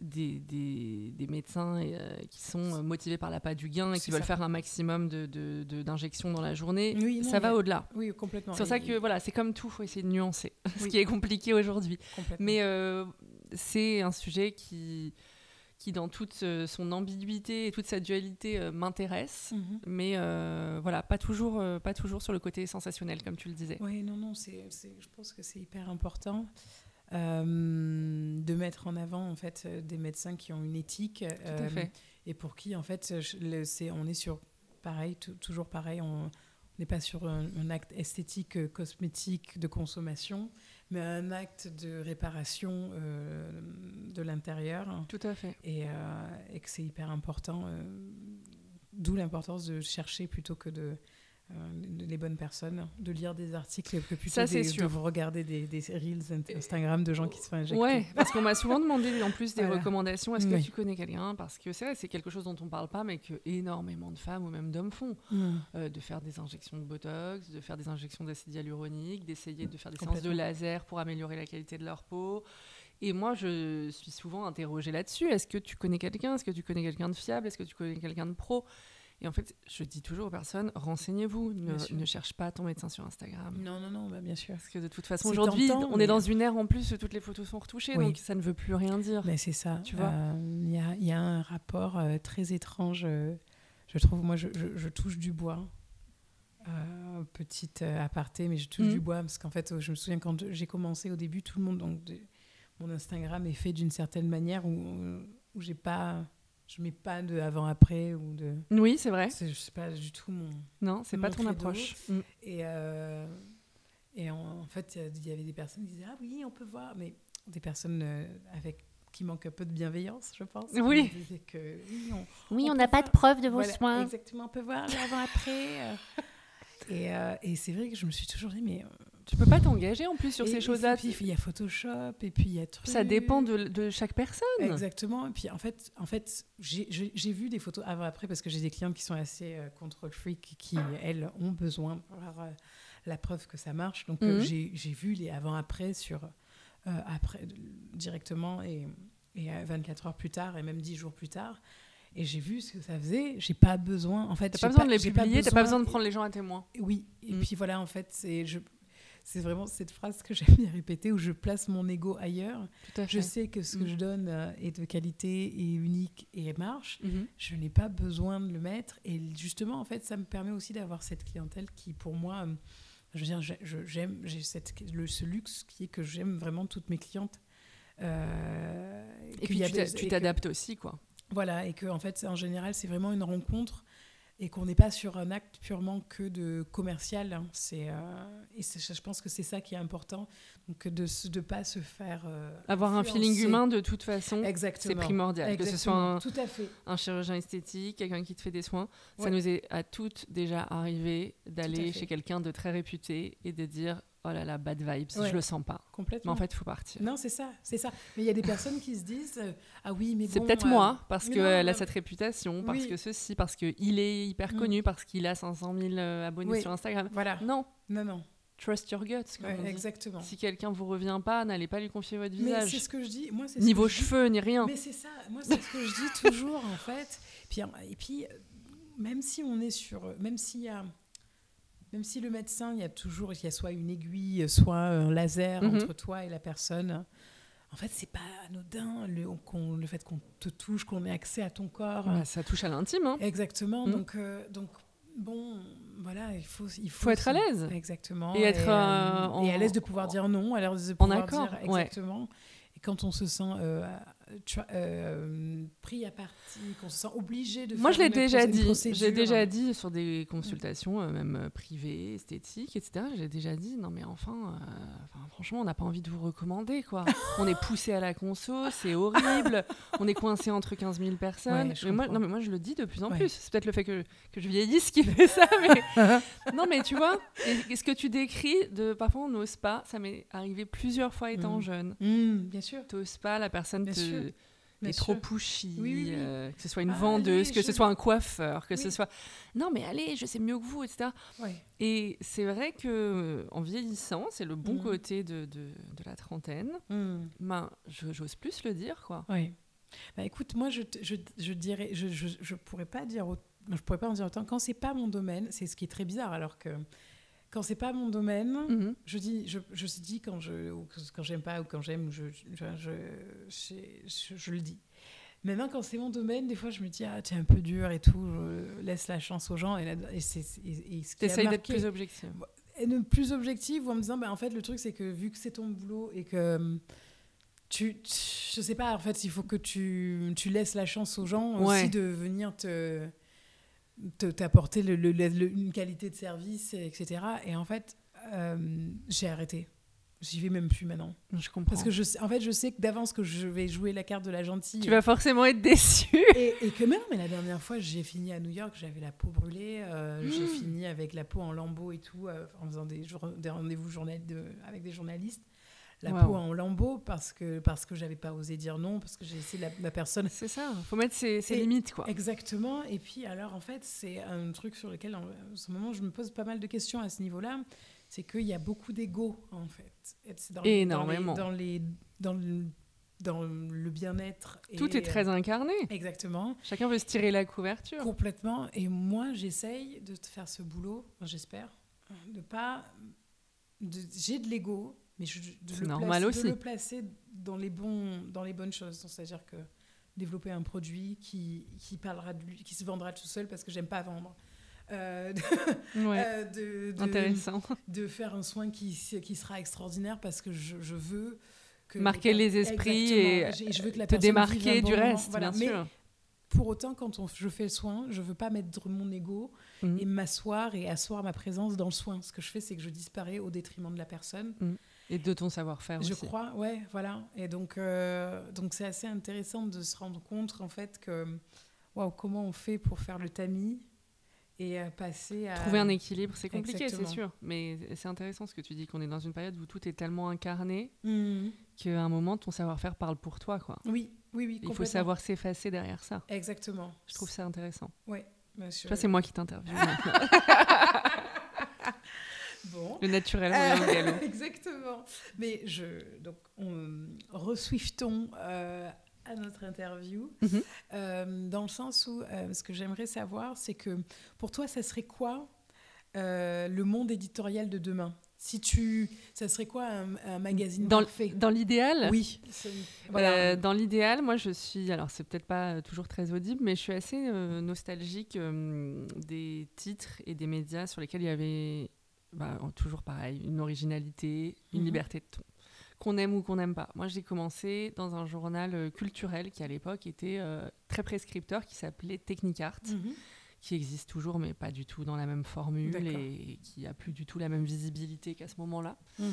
des, des, des médecins euh, qui sont euh, motivés par l'appât du gain et qui veulent ça. faire un maximum d'injections de, de, dans la journée. Oui, non, ça va au-delà. Oui, complètement. C'est pour ça que voilà, c'est comme tout, il faut essayer de nuancer, ce qui est compliqué aujourd'hui. Mais euh, c'est un sujet qui, qui, dans toute son ambiguïté et toute sa dualité, euh, m'intéresse. Mhm. Mais voilà, pas toujours, pas toujours sur le côté sensationnel, comme tu le disais. Oui, non, non, c'est, je pense que c'est hyper important de mettre en avant en fait euh, des médecins qui ont une éthique euh, et pour qui en fait c'est, on est sur pareil, tou- toujours pareil, on n'est pas sur un, un acte esthétique, euh, cosmétique de consommation, mais un acte de réparation euh, de l'intérieur Tout à fait. et, euh, et que c'est hyper important. euh, D'où l'importance de chercher plutôt que de euh, les bonnes personnes, de lire des articles que plutôt Ça, des- sûr. de vous regarder des, des reels Instagram de gens qui se font injecter. Ouais, parce qu'on m'a souvent demandé en plus des Voilà. recommandations. Est-ce que Oui. tu connais quelqu'un? Parce que c'est vrai, c'est quelque chose dont on parle pas, mais que énormément de femmes ou même d'hommes font. Mm. Euh, de faire des injections de botox, de faire des injections d'acide hyaluronique, d'essayer de faire des séances de laser pour améliorer la qualité de leur peau. Et moi, je suis souvent interrogée là-dessus. Est-ce que tu connais quelqu'un? Est-ce que tu connais quelqu'un de fiable? Est-ce que tu connais quelqu'un de pro? Et en fait, je dis toujours aux personnes renseignez-vous. Ne, ne cherche pas ton médecin sur Instagram. Non, non, non, bah, bien sûr. Parce que de toute façon, aujourd'hui, on mais- est dans une ère en plus où toutes les photos sont retouchées, Oui. donc ça ne veut plus rien dire. Mais c'est ça. Tu vois Euh, Il y, a, il y a un rapport euh, très étrange. euh, je trouve, moi, je, je- je touche du bois. Euh, petite euh, aparté, mais je touche Mhm. du bois parce qu'en fait, euh, je me souviens quand j'ai commencé au début, tout le monde, donc de- mon Instagram est fait d'une certaine manière où, où j'ai pas, je mets pas de avant-après ou de. Oui, c'est vrai. C'est c'est pas du tout mon. Non, c'est pas ton credo. approche. Mm. Et, euh, et en, en fait, il y avait des personnes qui disaient Ah oui, on peut voir, mais des personnes euh, avec qui manquent un peu de bienveillance, je pense. Oui. Que oui, on, Oui, n'a pas de preuve de vos voilà, soins. Exactement, on peut voir l'avant-après. euh. et euh, et c'est vrai que je me suis toujours dit Mais. Euh, Tu peux pas t'engager en plus sur et- ces et choses-là. puis, il y a Photoshop, et puis il y a truc. Ça dépend de, de chaque personne. Exactement. Et puis en fait, en fait j'ai- vu des photos avant-après parce que j'ai des clientes qui sont assez euh, control freak qui, elles, ont besoin d'avoir euh, la preuve que ça marche. Donc euh, Mhm. j'ai j'ai vu les avant-après sur euh, après directement et, et euh, 24 heures plus tard et même 10 jours plus tard. Et j'ai vu ce que ça faisait. J'ai pas besoin. En fait, T'as pas besoin de les publier, t'as pas besoin de prendre les gens à témoin. oui, et Mm. puis voilà, en fait, c'est je- c'est vraiment cette phrase que j'aime bien répéter où je place mon ego ailleurs. Je sais que ce que Mm. je donne euh, est de qualité et unique et marche. Mhm. Je n'ai pas besoin de le mettre. Et justement, en fait, ça me permet aussi d'avoir cette clientèle qui, pour moi, euh, je veux dire, j'aime, j'ai ce luxe qui est que j'aime vraiment toutes mes clientes. Euh, Et puis tu t'adaptes aussi, quoi. voilà, et que en fait, en général, c'est vraiment une rencontre et qu'on n'est pas sur un acte purement que de commercial. hein. C'est euh, et je pense que c'est ça qui est important, donc de ne pas se faire euh, Avoir un feeling humain, de toute façon, c'est Exactement. primordial. Que ce soit Exactement. un, Tout à fait. un chirurgien esthétique, quelqu'un qui te fait des soins, ça nous est à toutes déjà arrivé d'aller chez quelqu'un de très réputé et de dire oh là là, bad vibes, Ouais. je le sens pas. Mais en fait, il faut partir. Non, c'est ça, c'est ça. Mais il y a des personnes qui se disent euh, ah oui, mais C'est bon, peut-être euh, moi, parce qu'elle a cette réputation, parce Oui. que ceci, parce qu'il est hyper Mm. connu, parce qu'il a 500 000 euh, abonnés Oui. sur Instagram. Voilà. Non, Non, non. trust your guts, comme Ouais, on dit. exactement. Si quelqu'un vous revient pas, n'allez pas lui confier votre Mais c'est visage. ce que je dis. Moi, c'est ce Ni vos je dis. cheveux, ni rien. Mais c'est ça, moi c'est ce que je dis toujours en fait. Puis, et puis, même si on est sur, même s'il y a, même si le médecin, il y a toujours, il y a soit une aiguille, soit un laser Mhm. entre toi et la personne. En fait, c'est pas anodin le, fait qu'on te touche, qu'on ait accès à ton corps. Bah, ça touche à l'intime. hein. Exactement. Mhm. Donc, euh, donc bon, voilà, il faut, il faut, être à l'aise. Exactement. Et être euh, et à l'aise de pouvoir dire non, à l'aise de pouvoir accord, dire exactement. Et quand on se sent euh, euh, pris à partie, qu'on se sent obligé de Moi, faire je l'ai déjà dit. J'ai déjà dit sur des consultations, euh, même euh, privées, esthétiques, etc. J'ai déjà dit, non mais enfin, franchement, on n'a pas envie de vous recommander, quoi. on est poussé à la conso, c'est horrible. on est coincé entre 15 000 personnes. mais moi, non, mais moi, je le dis de plus en plus. C'est peut-être le fait que, que, je vieillisse qui fait ça, mais non, mais tu vois, et, ce que tu décris, de parfois on n'ose pas. Ça m'est arrivé plusieurs fois étant mmh. jeune. Mmh, bien sûr. T'oses pas, la personne te est trop pushy, euh, que ce soit une ah, vendeuse, que ce soit un coiffeur, que ce soit non mais allez, je sais mieux que vous, etc. Et c'est vrai que en vieillissant, c'est le bon mm. côté de, de, de, la trentaine. Mm. Ben, j'ose plus le dire, quoi. Oui. Bah écoute, moi je, je, je dirais, je, je, pourrais pas dire, je pourrais pas en dire autant. Quand c'est pas mon domaine, c'est ce qui est très bizarre, alors que quand c'est pas mon domaine, mhm. je dis, je, je dis quand je, quand j'aime pas ou quand j'aime, je je, je, je, le dis. Maintenant, quand c'est mon domaine, des fois, je me dis, ah, es un peu dur et tout, je laisse la chance aux gens. Et, et c'est ce d'être plus objectif. Et plus objectif, ou en me disant, bah, en fait, le truc, c'est que vu que c'est ton boulot et que tu, je sais pas, en fait, il faut que tu, tu laisses la chance aux gens aussi de venir te t'apporter le, une qualité de service, etc. Et en fait, euh, j'ai arrêté. J'y vais même plus maintenant. Je comprends. Parce que je, en fait, je sais que d'avance que je vais jouer la carte de la gentille. Tu vas forcément être déçu. Et, que même, mais la dernière fois, j'ai fini à New York, j'avais la peau brûlée, euh, j'ai mmh. fini avec la peau en lambeaux et tout, euh, en faisant des, des rendez-vous de, avec des journalistes la peau en lambeaux parce que parce que j'avais pas osé dire non parce que j'ai laissé la, personne c'est ça faut mettre ses, limites quoi exactement et puis alors en fait c'est un truc sur lequel en, ce moment je me pose pas mal de questions à ce niveau là c'est qu'il y a beaucoup d'ego en fait dans, énormément dans les dans, le, dans le bien-être. Tout est très incarné. Exactement. Chacun veut se tirer la couverture. Complètement. Et moi, j'essaye de faire ce boulot, j'espère, de pas. J'ai de l'ego, mais je, de, le normal placer, aussi. de le placer dans les, bons, dans les bonnes choses. C'est-à-dire que développer un produit qui, qui, parlera de lui, qui se vendra tout seul parce que j'aime pas vendre. Euh, euh, de, de, Intéressant. De faire un soin qui, qui sera extraordinaire parce que je, je veux que marquer les, esprits et, je veux que la te démarquer du reste, bien sûr. Pour autant, quand on, je fais le soin, je veux pas mettre mon ego mm. et m'asseoir et asseoir ma présence dans le soin. Ce que je fais, c'est que je disparais au détriment de la personne. Mm. Et de ton savoir-faire Je crois, ouais, voilà. Et donc, euh, donc c'est assez intéressant de se rendre compte, en fait, que, waouh, comment on fait pour faire le tamis et passer à... Trouver un équilibre, c'est compliqué, c'est sûr. Mais c'est intéressant ce que tu dis, qu'on est dans une période où tout est tellement incarné mmh. qu'à un moment, ton savoir-faire parle pour toi, quoi. Oui, oui, oui. Il faut savoir s'effacer derrière ça. Exactement. Je trouve ça intéressant. Oui. Toi, c'est moi qui t'interviewe. Bon. Le naturel euh, Exactement. Mais je, donc, on reswiftons euh, à notre interview, mhm. euh, dans le sens où euh, ce que j'aimerais savoir, c'est que pour toi, ça serait quoi le monde éditorial de demain? Si tu, ça serait quoi un, magazine dans, parfait? Dans l'idéal? Oui. Voilà. dans l'idéal, moi je suis, alors c'est peut-être pas toujours très audible, mais je suis assez nostalgique des titres et des médias sur lesquels il y avait bah, toujours pareil, une originalité, une mhm. liberté de ton. Qu'on aime ou qu'on n'aime pas. Moi, j'ai commencé dans un journal euh, culturel qui, à l'époque, était euh, très prescripteur, qui s'appelait Technicart, mhm. qui existe toujours, mais pas du tout dans la même formule et qui a plus du tout la même visibilité qu'à ce moment-là. Mhm.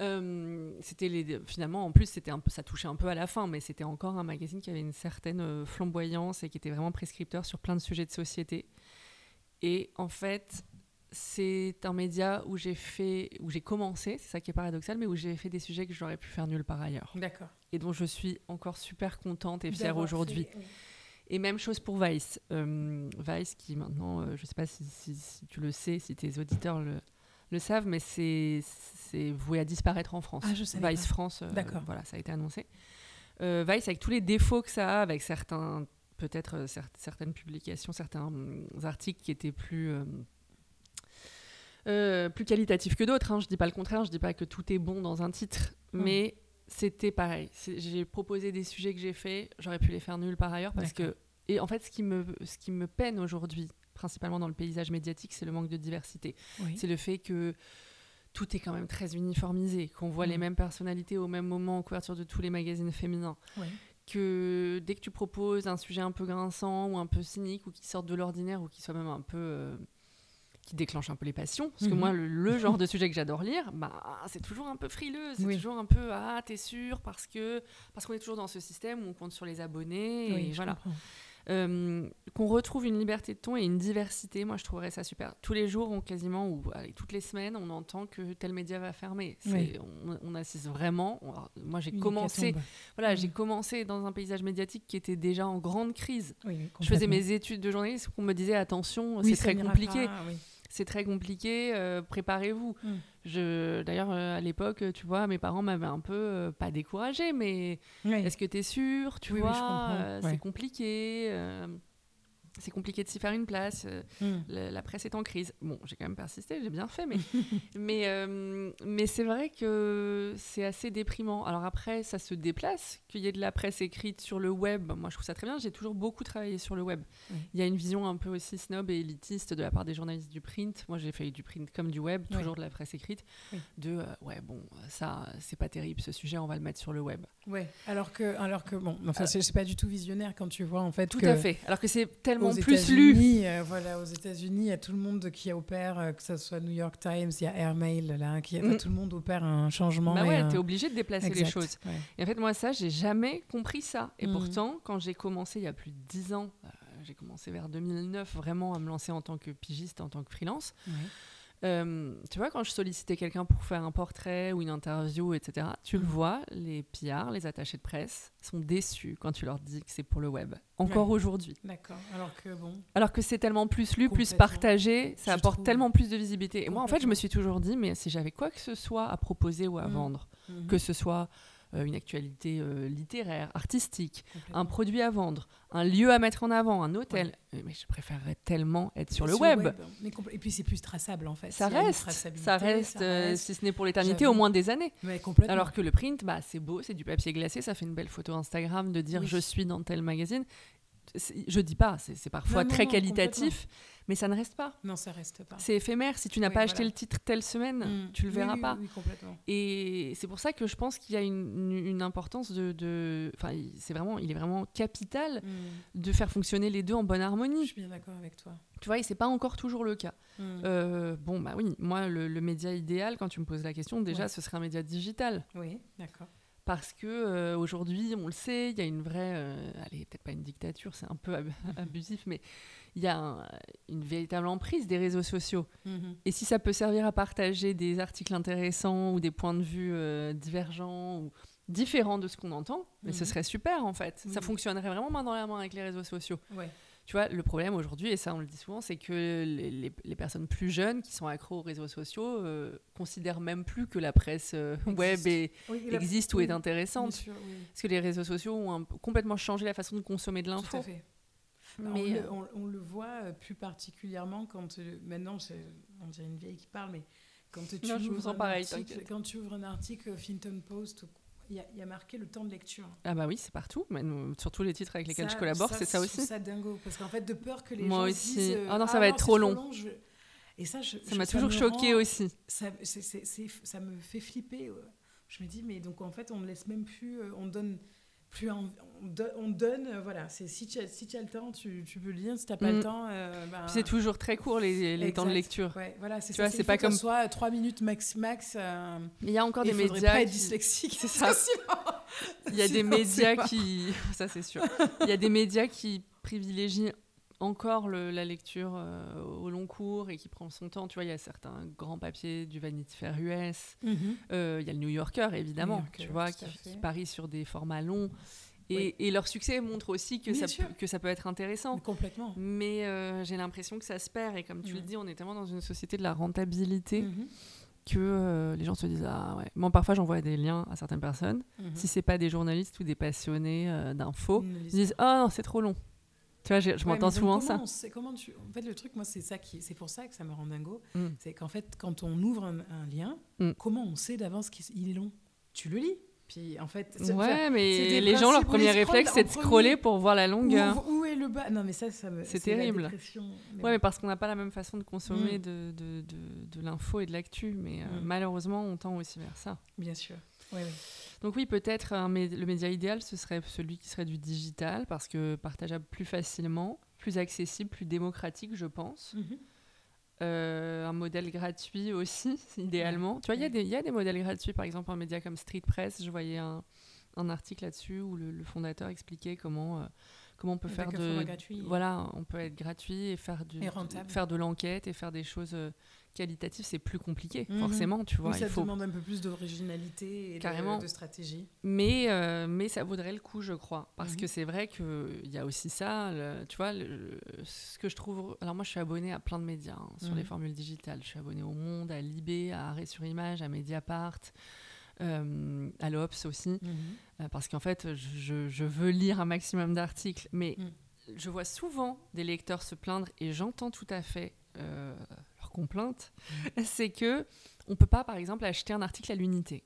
Euh, c'était les, finalement, en plus, c'était un peu, ça touchait un peu à la fin, mais c'était encore un magazine qui avait une certaine flamboyance et qui était vraiment prescripteur sur plein de sujets de société. Et en fait, c'est un média où j'ai fait, où j'ai commencé, c'est ça qui est paradoxal, mais où j'ai fait des sujets que j'aurais pu faire nulle part ailleurs. D'accord. Et dont je suis encore super contente et fière aujourd'hui. Et même chose pour Vice. Euh, Vice qui maintenant, euh, je ne sais pas si, tu le sais, si tes auditeurs le, le savent, mais c'est voué à disparaître en France. Ah, je sais Vice France, euh, voilà, ça a été annoncé. Vice avec tous les défauts que ça a, avec certains, peut-être certaines publications, certains hum, articles qui étaient plus euh, plus qualitatif que d'autres. Hein. Je dis pas le contraire, je dis pas que tout est bon dans un titre, mais c'était pareil. J'ai proposé des sujets que j'ai faits, j'aurais pu les faire nuls par ailleurs parce que et en fait ce qui me ce qui me peine aujourd'hui principalement dans le paysage médiatique, c'est le manque de diversité. Oui. C'est le fait que tout est quand même très uniformisé, qu'on voit les Mm. mêmes personnalités au même moment en couverture de tous les magazines féminins. Oui. Que dès que tu proposes un sujet un peu grinçant ou un peu cynique ou qui sorte de l'ordinaire ou qui soit même un peu. euh, qui déclenche un peu les passions. Parce que Mhm. moi, le, le genre de sujet que j'adore lire, bah, c'est toujours un peu frileux. C'est Oui. toujours un peu Ah, t'es sûr Parce que parce qu'on est toujours dans ce système où on compte sur les abonnés. Oui, et je voilà. Euh, qu'on retrouve une liberté de ton et une diversité, moi je trouverais ça super. Tous les jours, on quasiment, ou allez, toutes les semaines, on entend que tel média va fermer. Oui. On, on assiste vraiment. on- moi j'ai commencé, voilà, Mm. j'ai commencé dans un paysage médiatique qui était déjà en grande crise. Je faisais mes études de journaliste, on me disait attention, c'est très compliqué, pas. C'est très compliqué, euh, préparez-vous. Mm. Je, d'ailleurs, euh, à l'époque, tu vois, mes parents m'avaient un peu euh, pas découragé, mais Oui. est-ce que tu es sûr Tu Oui, vois, ouais. c'est compliqué. C'est compliqué de s'y faire une place. euh, Mm. la, la presse est en crise. Bon, j'ai quand même persisté, j'ai bien fait, mais, mais, euh, mais c'est vrai que c'est assez déprimant. Alors après, ça se déplace, qu'il y ait de la presse écrite sur le web. Moi, je trouve ça très bien. J'ai toujours beaucoup travaillé sur le web. Il y a une vision un peu aussi snob et élitiste de la part des journalistes du print. Moi, j'ai fait du print comme du web, toujours de la presse écrite. Oui. De, euh, ouais, bon, ça, c'est pas terrible ce sujet, on va le mettre sur le web. Ouais. Alors que, alors que bon, enfin, Euh, c'est c'est pas du tout visionnaire quand tu vois en fait Tout que à fait. Alors que c'est tellement aux plus lu. Euh, voilà, aux États-Unis, il y a tout le monde qui opère, euh, que ce soit New York Times, il y a Airmail là, qui, Mm. tout le monde opère un changement. Bah ouais, un- t'es obligé de déplacer les choses. ouais. Et en fait, moi, ça, j'ai jamais compris ça. Et Mhm. pourtant, quand j'ai commencé il y a plus de 10 ans, euh, j'ai commencé vers 2009 vraiment à me lancer en tant que pigiste, en tant que freelance. Ouais. Euh, tu vois, quand je sollicitais quelqu'un pour faire un portrait ou une interview, etc., tu le Mhm. vois, les PR, les attachés de presse, sont déçus quand tu leur dis que c'est pour le web. Encore aujourd'hui. D'accord. Alors que bon, Alors que c'est tellement plus lu, plus partagé, ça apporte trouve. tellement plus de visibilité. Et moi, en fait, je me suis toujours dit, mais si j'avais quoi que ce soit à proposer ou à Mhm. vendre, mhm, que ce soit une actualité euh, littéraire, artistique, un produit à vendre, un lieu à mettre en avant, un hôtel. Euh, Mais je préférerais tellement être sur le web. Mais Et puis c'est plus traçable en fait. Ça reste, ça reste, euh, si ce n'est pour l'éternité, au moins des années. Ouais. Alors que le print, bah, c'est beau, c'est du papier glacé, ça fait une belle photo Instagram de dire Oui. je suis dans tel magazine. Je dis pas, c'est parfois Non, très non, qualitatif, mais ça ne reste pas. non, ça reste pas. C'est éphémère. Si tu n'as Oui, pas acheté voilà. le titre telle semaine, Mm. tu le verras oui, pas. Oui, oui, complètement. Et c'est pour ça que je pense qu'il y a une, importance de, enfin, c'est vraiment, il est vraiment capital Mm. de faire fonctionner les deux en bonne Je harmonie. suis bien d'accord avec toi. Tu vois, et c'est pas encore toujours le cas. Mm. Euh, bon, bah oui, moi, le, le média idéal, quand tu me poses la question, déjà, Ouais. ce serait un média digital. Oui, d'accord. Parce que euh, aujourd'hui, on le sait, il y a une vraie, euh, allez, peut-être pas une dictature, c'est un peu ab- abusif, mais il y a un- une véritable emprise des réseaux sociaux. Mhm. Et si ça peut servir à partager des articles intéressants ou des points de vue euh, divergents ou différents de ce qu'on entend, mais ce Mhm. serait super en fait. Ça fonctionnerait vraiment main dans la main avec les réseaux sociaux. Ouais. Tu vois, le problème aujourd'hui, et ça on le dit souvent, c'est que les, les- les personnes plus jeunes qui sont accros aux réseaux sociaux euh, considèrent même plus que la presse euh, web Existe. est- Oui, et la- existe ou est intéressante. sûr, oui. Parce que les réseaux sociaux ont un complètement changé la façon de consommer de Tout l'info. à fait. Bah, Mais, on, euh, le, on- on le voit euh, plus particulièrement quand euh, maintenant on dirait une vieille qui parle mais quand tu Non, ouvres un article, quand tu ouvres un article Huffington Post il y, a- il y a marqué le temps de lecture. Ah bah oui, c'est partout. Nous, surtout les titres avec lesquels Ça- je collabore, c'est ça aussi. ça dingo parce qu'en fait de peur que les Moi gens aussi. se disent euh, Ah non, ça va être c'est trop long. je- Et ça, je- Ça m'a toujours choqué rend- aussi. Ça, ça me fait flipper. Je me dis mais donc en fait on ne laisse même plus, euh, on donne plus, on, do- on donne, euh, voilà. C'est si tu as, si tu as le temps, tu, tu peux lire. Si tu n'as pas Mm. le temps, euh, ben, c'est toujours très court les, les temps de lecture. Ouais, voilà, c'est ça. c'est pas comme- soit 3 minutes max max. euh, Mais il y a encore et des médias. pas être dyslexique. C'est ça. Il y a des médias qui. Ça, c'est sûr. Il y a des médias qui privilégient encore le- la lecture euh, au long cours et qui prend son temps. Tu vois, il y a certains grands papiers du Vanity Fair US. Mhm. Euh, Il y a le New Yorker, évidemment, New Yorker, tu vois, qui, qui parie sur des formats longs. Et, Oui. et leur succès montre aussi que Bien ça, sûr. peut, que ça peut être intéressant. Complètement. Mais euh, j'ai l'impression que ça se perd. Et comme tu le Mm. dis, on est tellement dans une société de la rentabilité Mhm. que euh, les gens se disent Ah ouais. Moi, parfois, j'envoie des liens à certaines personnes. Mhm. Si c'est pas des journalistes ou des passionnés euh, d'infos, Ils disent Ah non, c'est trop long. Tu vois, je Ouais, m'entends mais souvent comment ça. comment tu... En fait, le truc, moi, c'est ça qui, c'est pour ça que ça me rend dingo. Mm. C'est qu'en fait, quand on ouvre un, un lien, Mm. comment on sait d'avance qu'il il est long? Tu le lis. Puis en fait, ouais, mais les gens, leur premier réflexe, c'est de scroller pour voir la longueur. Où, est le bas? Non, mais ça, ça me. C'est terrible. Ouais, mais parce qu'on n'a pas la même façon de consommer mm. de, de, de, l'info et de l'actu. Mais euh, malheureusement, on tend aussi vers ça. Bien sûr. Oui, oui. Donc oui, peut-être le média idéal, ce serait celui qui serait du digital, parce que partageable plus facilement, plus accessible, plus démocratique, je pense. Mhm. Euh, un modèle gratuit aussi, idéalement. Tu vois, il y, a des modèles gratuits, par exemple, un média comme Street Press, je voyais un, article là-dessus où le, fondateur expliquait comment, euh, comment on peut faire de... Voilà, on peut être gratuit et faire, du, faire de l'enquête et faire des choses euh, qualitatif, c'est plus compliqué, mhm. forcément, tu vois. ça demande un peu plus d'originalité et De, stratégie. Mais, euh, mais ça vaudrait le coup, je crois. Parce mhm. que c'est vrai qu'il y a aussi ça, tu vois, ce que je trouve... Alors moi, je suis abonnée à plein de médias hein, sur les mhm. formules digitales. Je suis abonnée au Monde, à Libé, à Arrêt sur Image, à Mediapart. Euh, à l'Obs aussi, euh, parce qu'en fait, je, je, veux lire un maximum d'articles, mais je vois souvent des lecteurs se plaindre et j'entends tout à fait complainte, mm. c'est que on peut pas, par exemple, acheter un article à l'unité.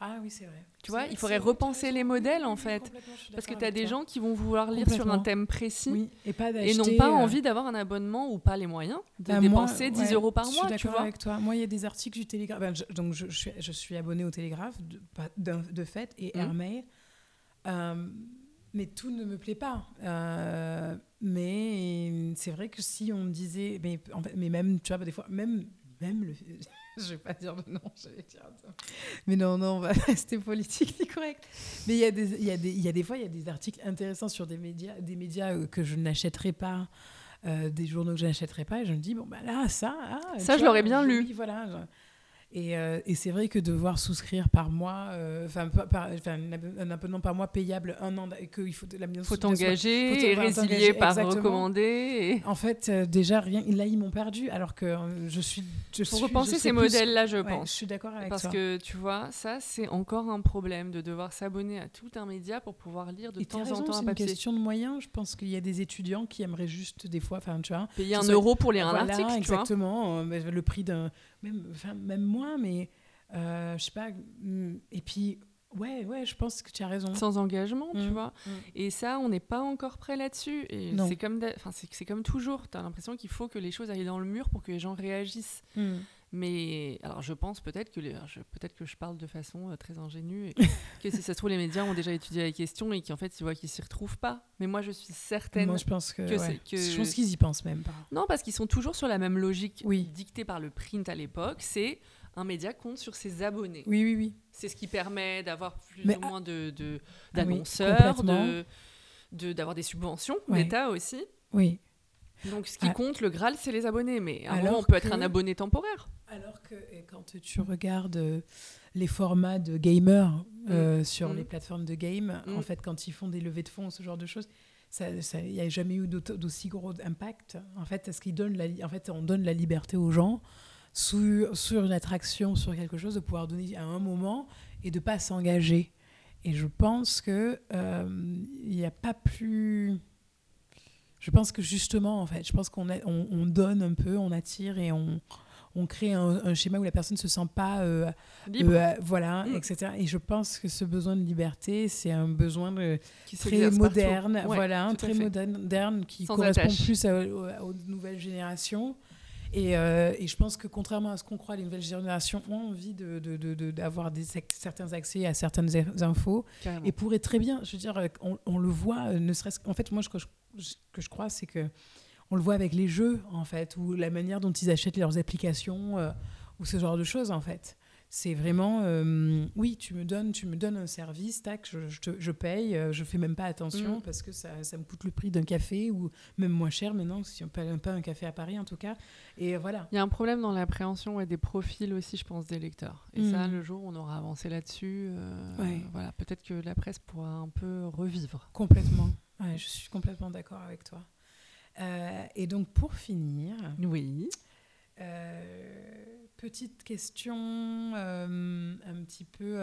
Ah oui, c'est vrai. Tu vois, il faudrait repenser les modèles en fait. parce que tu as des gens qui vont vouloir lire sur un thème précis et, pas et n'ont pas euh, envie d'avoir un abonnement ou pas les moyens de bah, dépenser 10 euros par mois. Je suis d'accord avec toi. Moi, il y a des articles du Télégraphe. Ben, donc, je, suis, je suis abonné au Télégraphe de, de, fait et mmh. Euh, mais tout ne me plaît pas. Euh, mais c'est vrai que si on me disait, mais, en fait, mais même, tu vois, des fois, même, même le, je vais pas dire le nom, je vais dire, mais non, non, on va rester politique, c'est correct. Mais il y a des, il y a des, il y a des fois, il y a des articles intéressants sur des médias, des médias euh, que je n'achèterai pas. Euh, des journaux que je n'achèterai pas et je me dis bon bah là ça ah, ça je l'aurais bien lu oui, voilà et, euh, et c'est vrai que devoir souscrire par mois, euh, enfin un abonnement par mois payable un an, qu'il faut la faut t'engager et résilier par recommander. En fait, euh, déjà rien, là ils m'ont perdu, alors que je suis. Je faut repenser ces modèles-là, je pense. Je suis d'accord avec Parce toi. Parce que tu vois, ça c'est encore un problème de devoir s'abonner à tout un média pour pouvoir lire de temps en temps un papier. C'est une question de moyens. Je pense qu'il y a des étudiants qui aimeraient juste des fois, enfin tu vois, payer un euro pour lire un article. Exactement, le prix d'un même, même moins, mais euh, je sais pas. Mm, et puis, ouais, ouais, je pense que tu as raison. Sans engagement, tu mm, vois. Mm. Et ça, on n'est pas encore prêt là-dessus. Et c'est comme, c'est comme toujours. Tu as l'impression qu'il faut que les choses aillent dans le mur pour que les gens réagissent. Mais alors, je pense peut-être que, peut-être que je parle de façon euh, très ingénue et que si ça se trouve, les médias ont déjà étudié la question et qu'en fait, ils voient qu'ils s'y retrouvent pas. Mais moi, je suis certaine. Moi, je pense que. Je pense qu'ils y pensent même pas. Non, parce qu'ils sont toujours sur la même logique oui. dictée par le print à l'époque. C'est un média compte sur ses abonnés. Oui, oui, oui. C'est ce qui permet d'avoir plus ou moins de, d'annonceurs, de, de, d'avoir des subventions, l'État aussi. Oui. Donc, ce qui ah. compte, le Graal, c'est les abonnés. Mais alors on peut être un abonné temporaire. Alors que quand tu regardes euh, les formats de gamers mm. euh, sur mm. les plateformes de game, mm. en fait, quand ils font des levées de fonds, ce genre de choses, il n'y a jamais eu d'aussi gros impact. En fait, parce qu'ils donnent la, en fait, on donne la liberté aux gens sur, sur une attraction, sur quelque chose, de pouvoir donner à un moment et de pas s'engager. Et je pense que euh, n'y a pas plus je pense que justement, en fait, je pense qu'on on, donne un peu, on attire et on, on crée un, schéma où la personne ne se sent pas euh, libre, euh, voilà, mm. etc. Et je pense que ce besoin de liberté, c'est un besoin de, très moderne, voilà, très moderne, qui correspond plus aux, nouvelles générations. Et, euh, et, je pense que contrairement à ce qu'on croit, les nouvelles générations ont envie d'avoir de, de, certains accès à certaines infos et pourraient très bien, je veux dire, on, on le voit, ne serait-ce En fait, moi, je, que je crois, c'est que on le voit avec les jeux, en fait, ou la manière dont ils achètent leurs applications, euh, ou ce genre de choses, en fait. C'est vraiment, euh, oui, tu me donnes, tu me donnes un service, tac, je, je, paye, euh, je fais même pas attention mm. parce que ça, ça, me coûte le prix d'un café ou même moins cher maintenant, si on paye pas un café à Paris en tout cas. Et voilà. Il y a un problème dans l'appréhension et des profils aussi, je pense, des lecteurs. Et ça, mm. le jour où on aura avancé là-dessus, voilà, peut-être que la presse pourra un peu revivre. Complètement. Ouais, je suis complètement d'accord avec toi. Euh, et donc, pour finir. Oui. Euh, petite question euh, un petit peu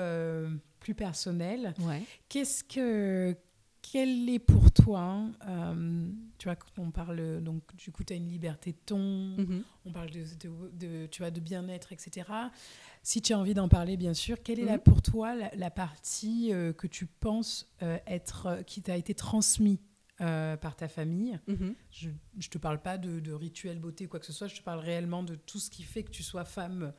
plus personnelle. Ouais. Qu'est-ce que quel est pour toi, euh, tu vois, quand on parle, donc du coup, tu as une liberté de ton, Mhm. on parle de, de- de- tu vois, de bien-être, etc. Si tu as envie d'en parler, bien sûr, quelle est la, Mhm. pour toi la, la partie euh, que tu penses euh, être, euh, qui t'a été transmise? Euh, par ta famille Mhm. Je ne te parle pas de, de rituel beauté, quoi que ce soit, je te parle réellement de tout ce qui fait que tu sois femme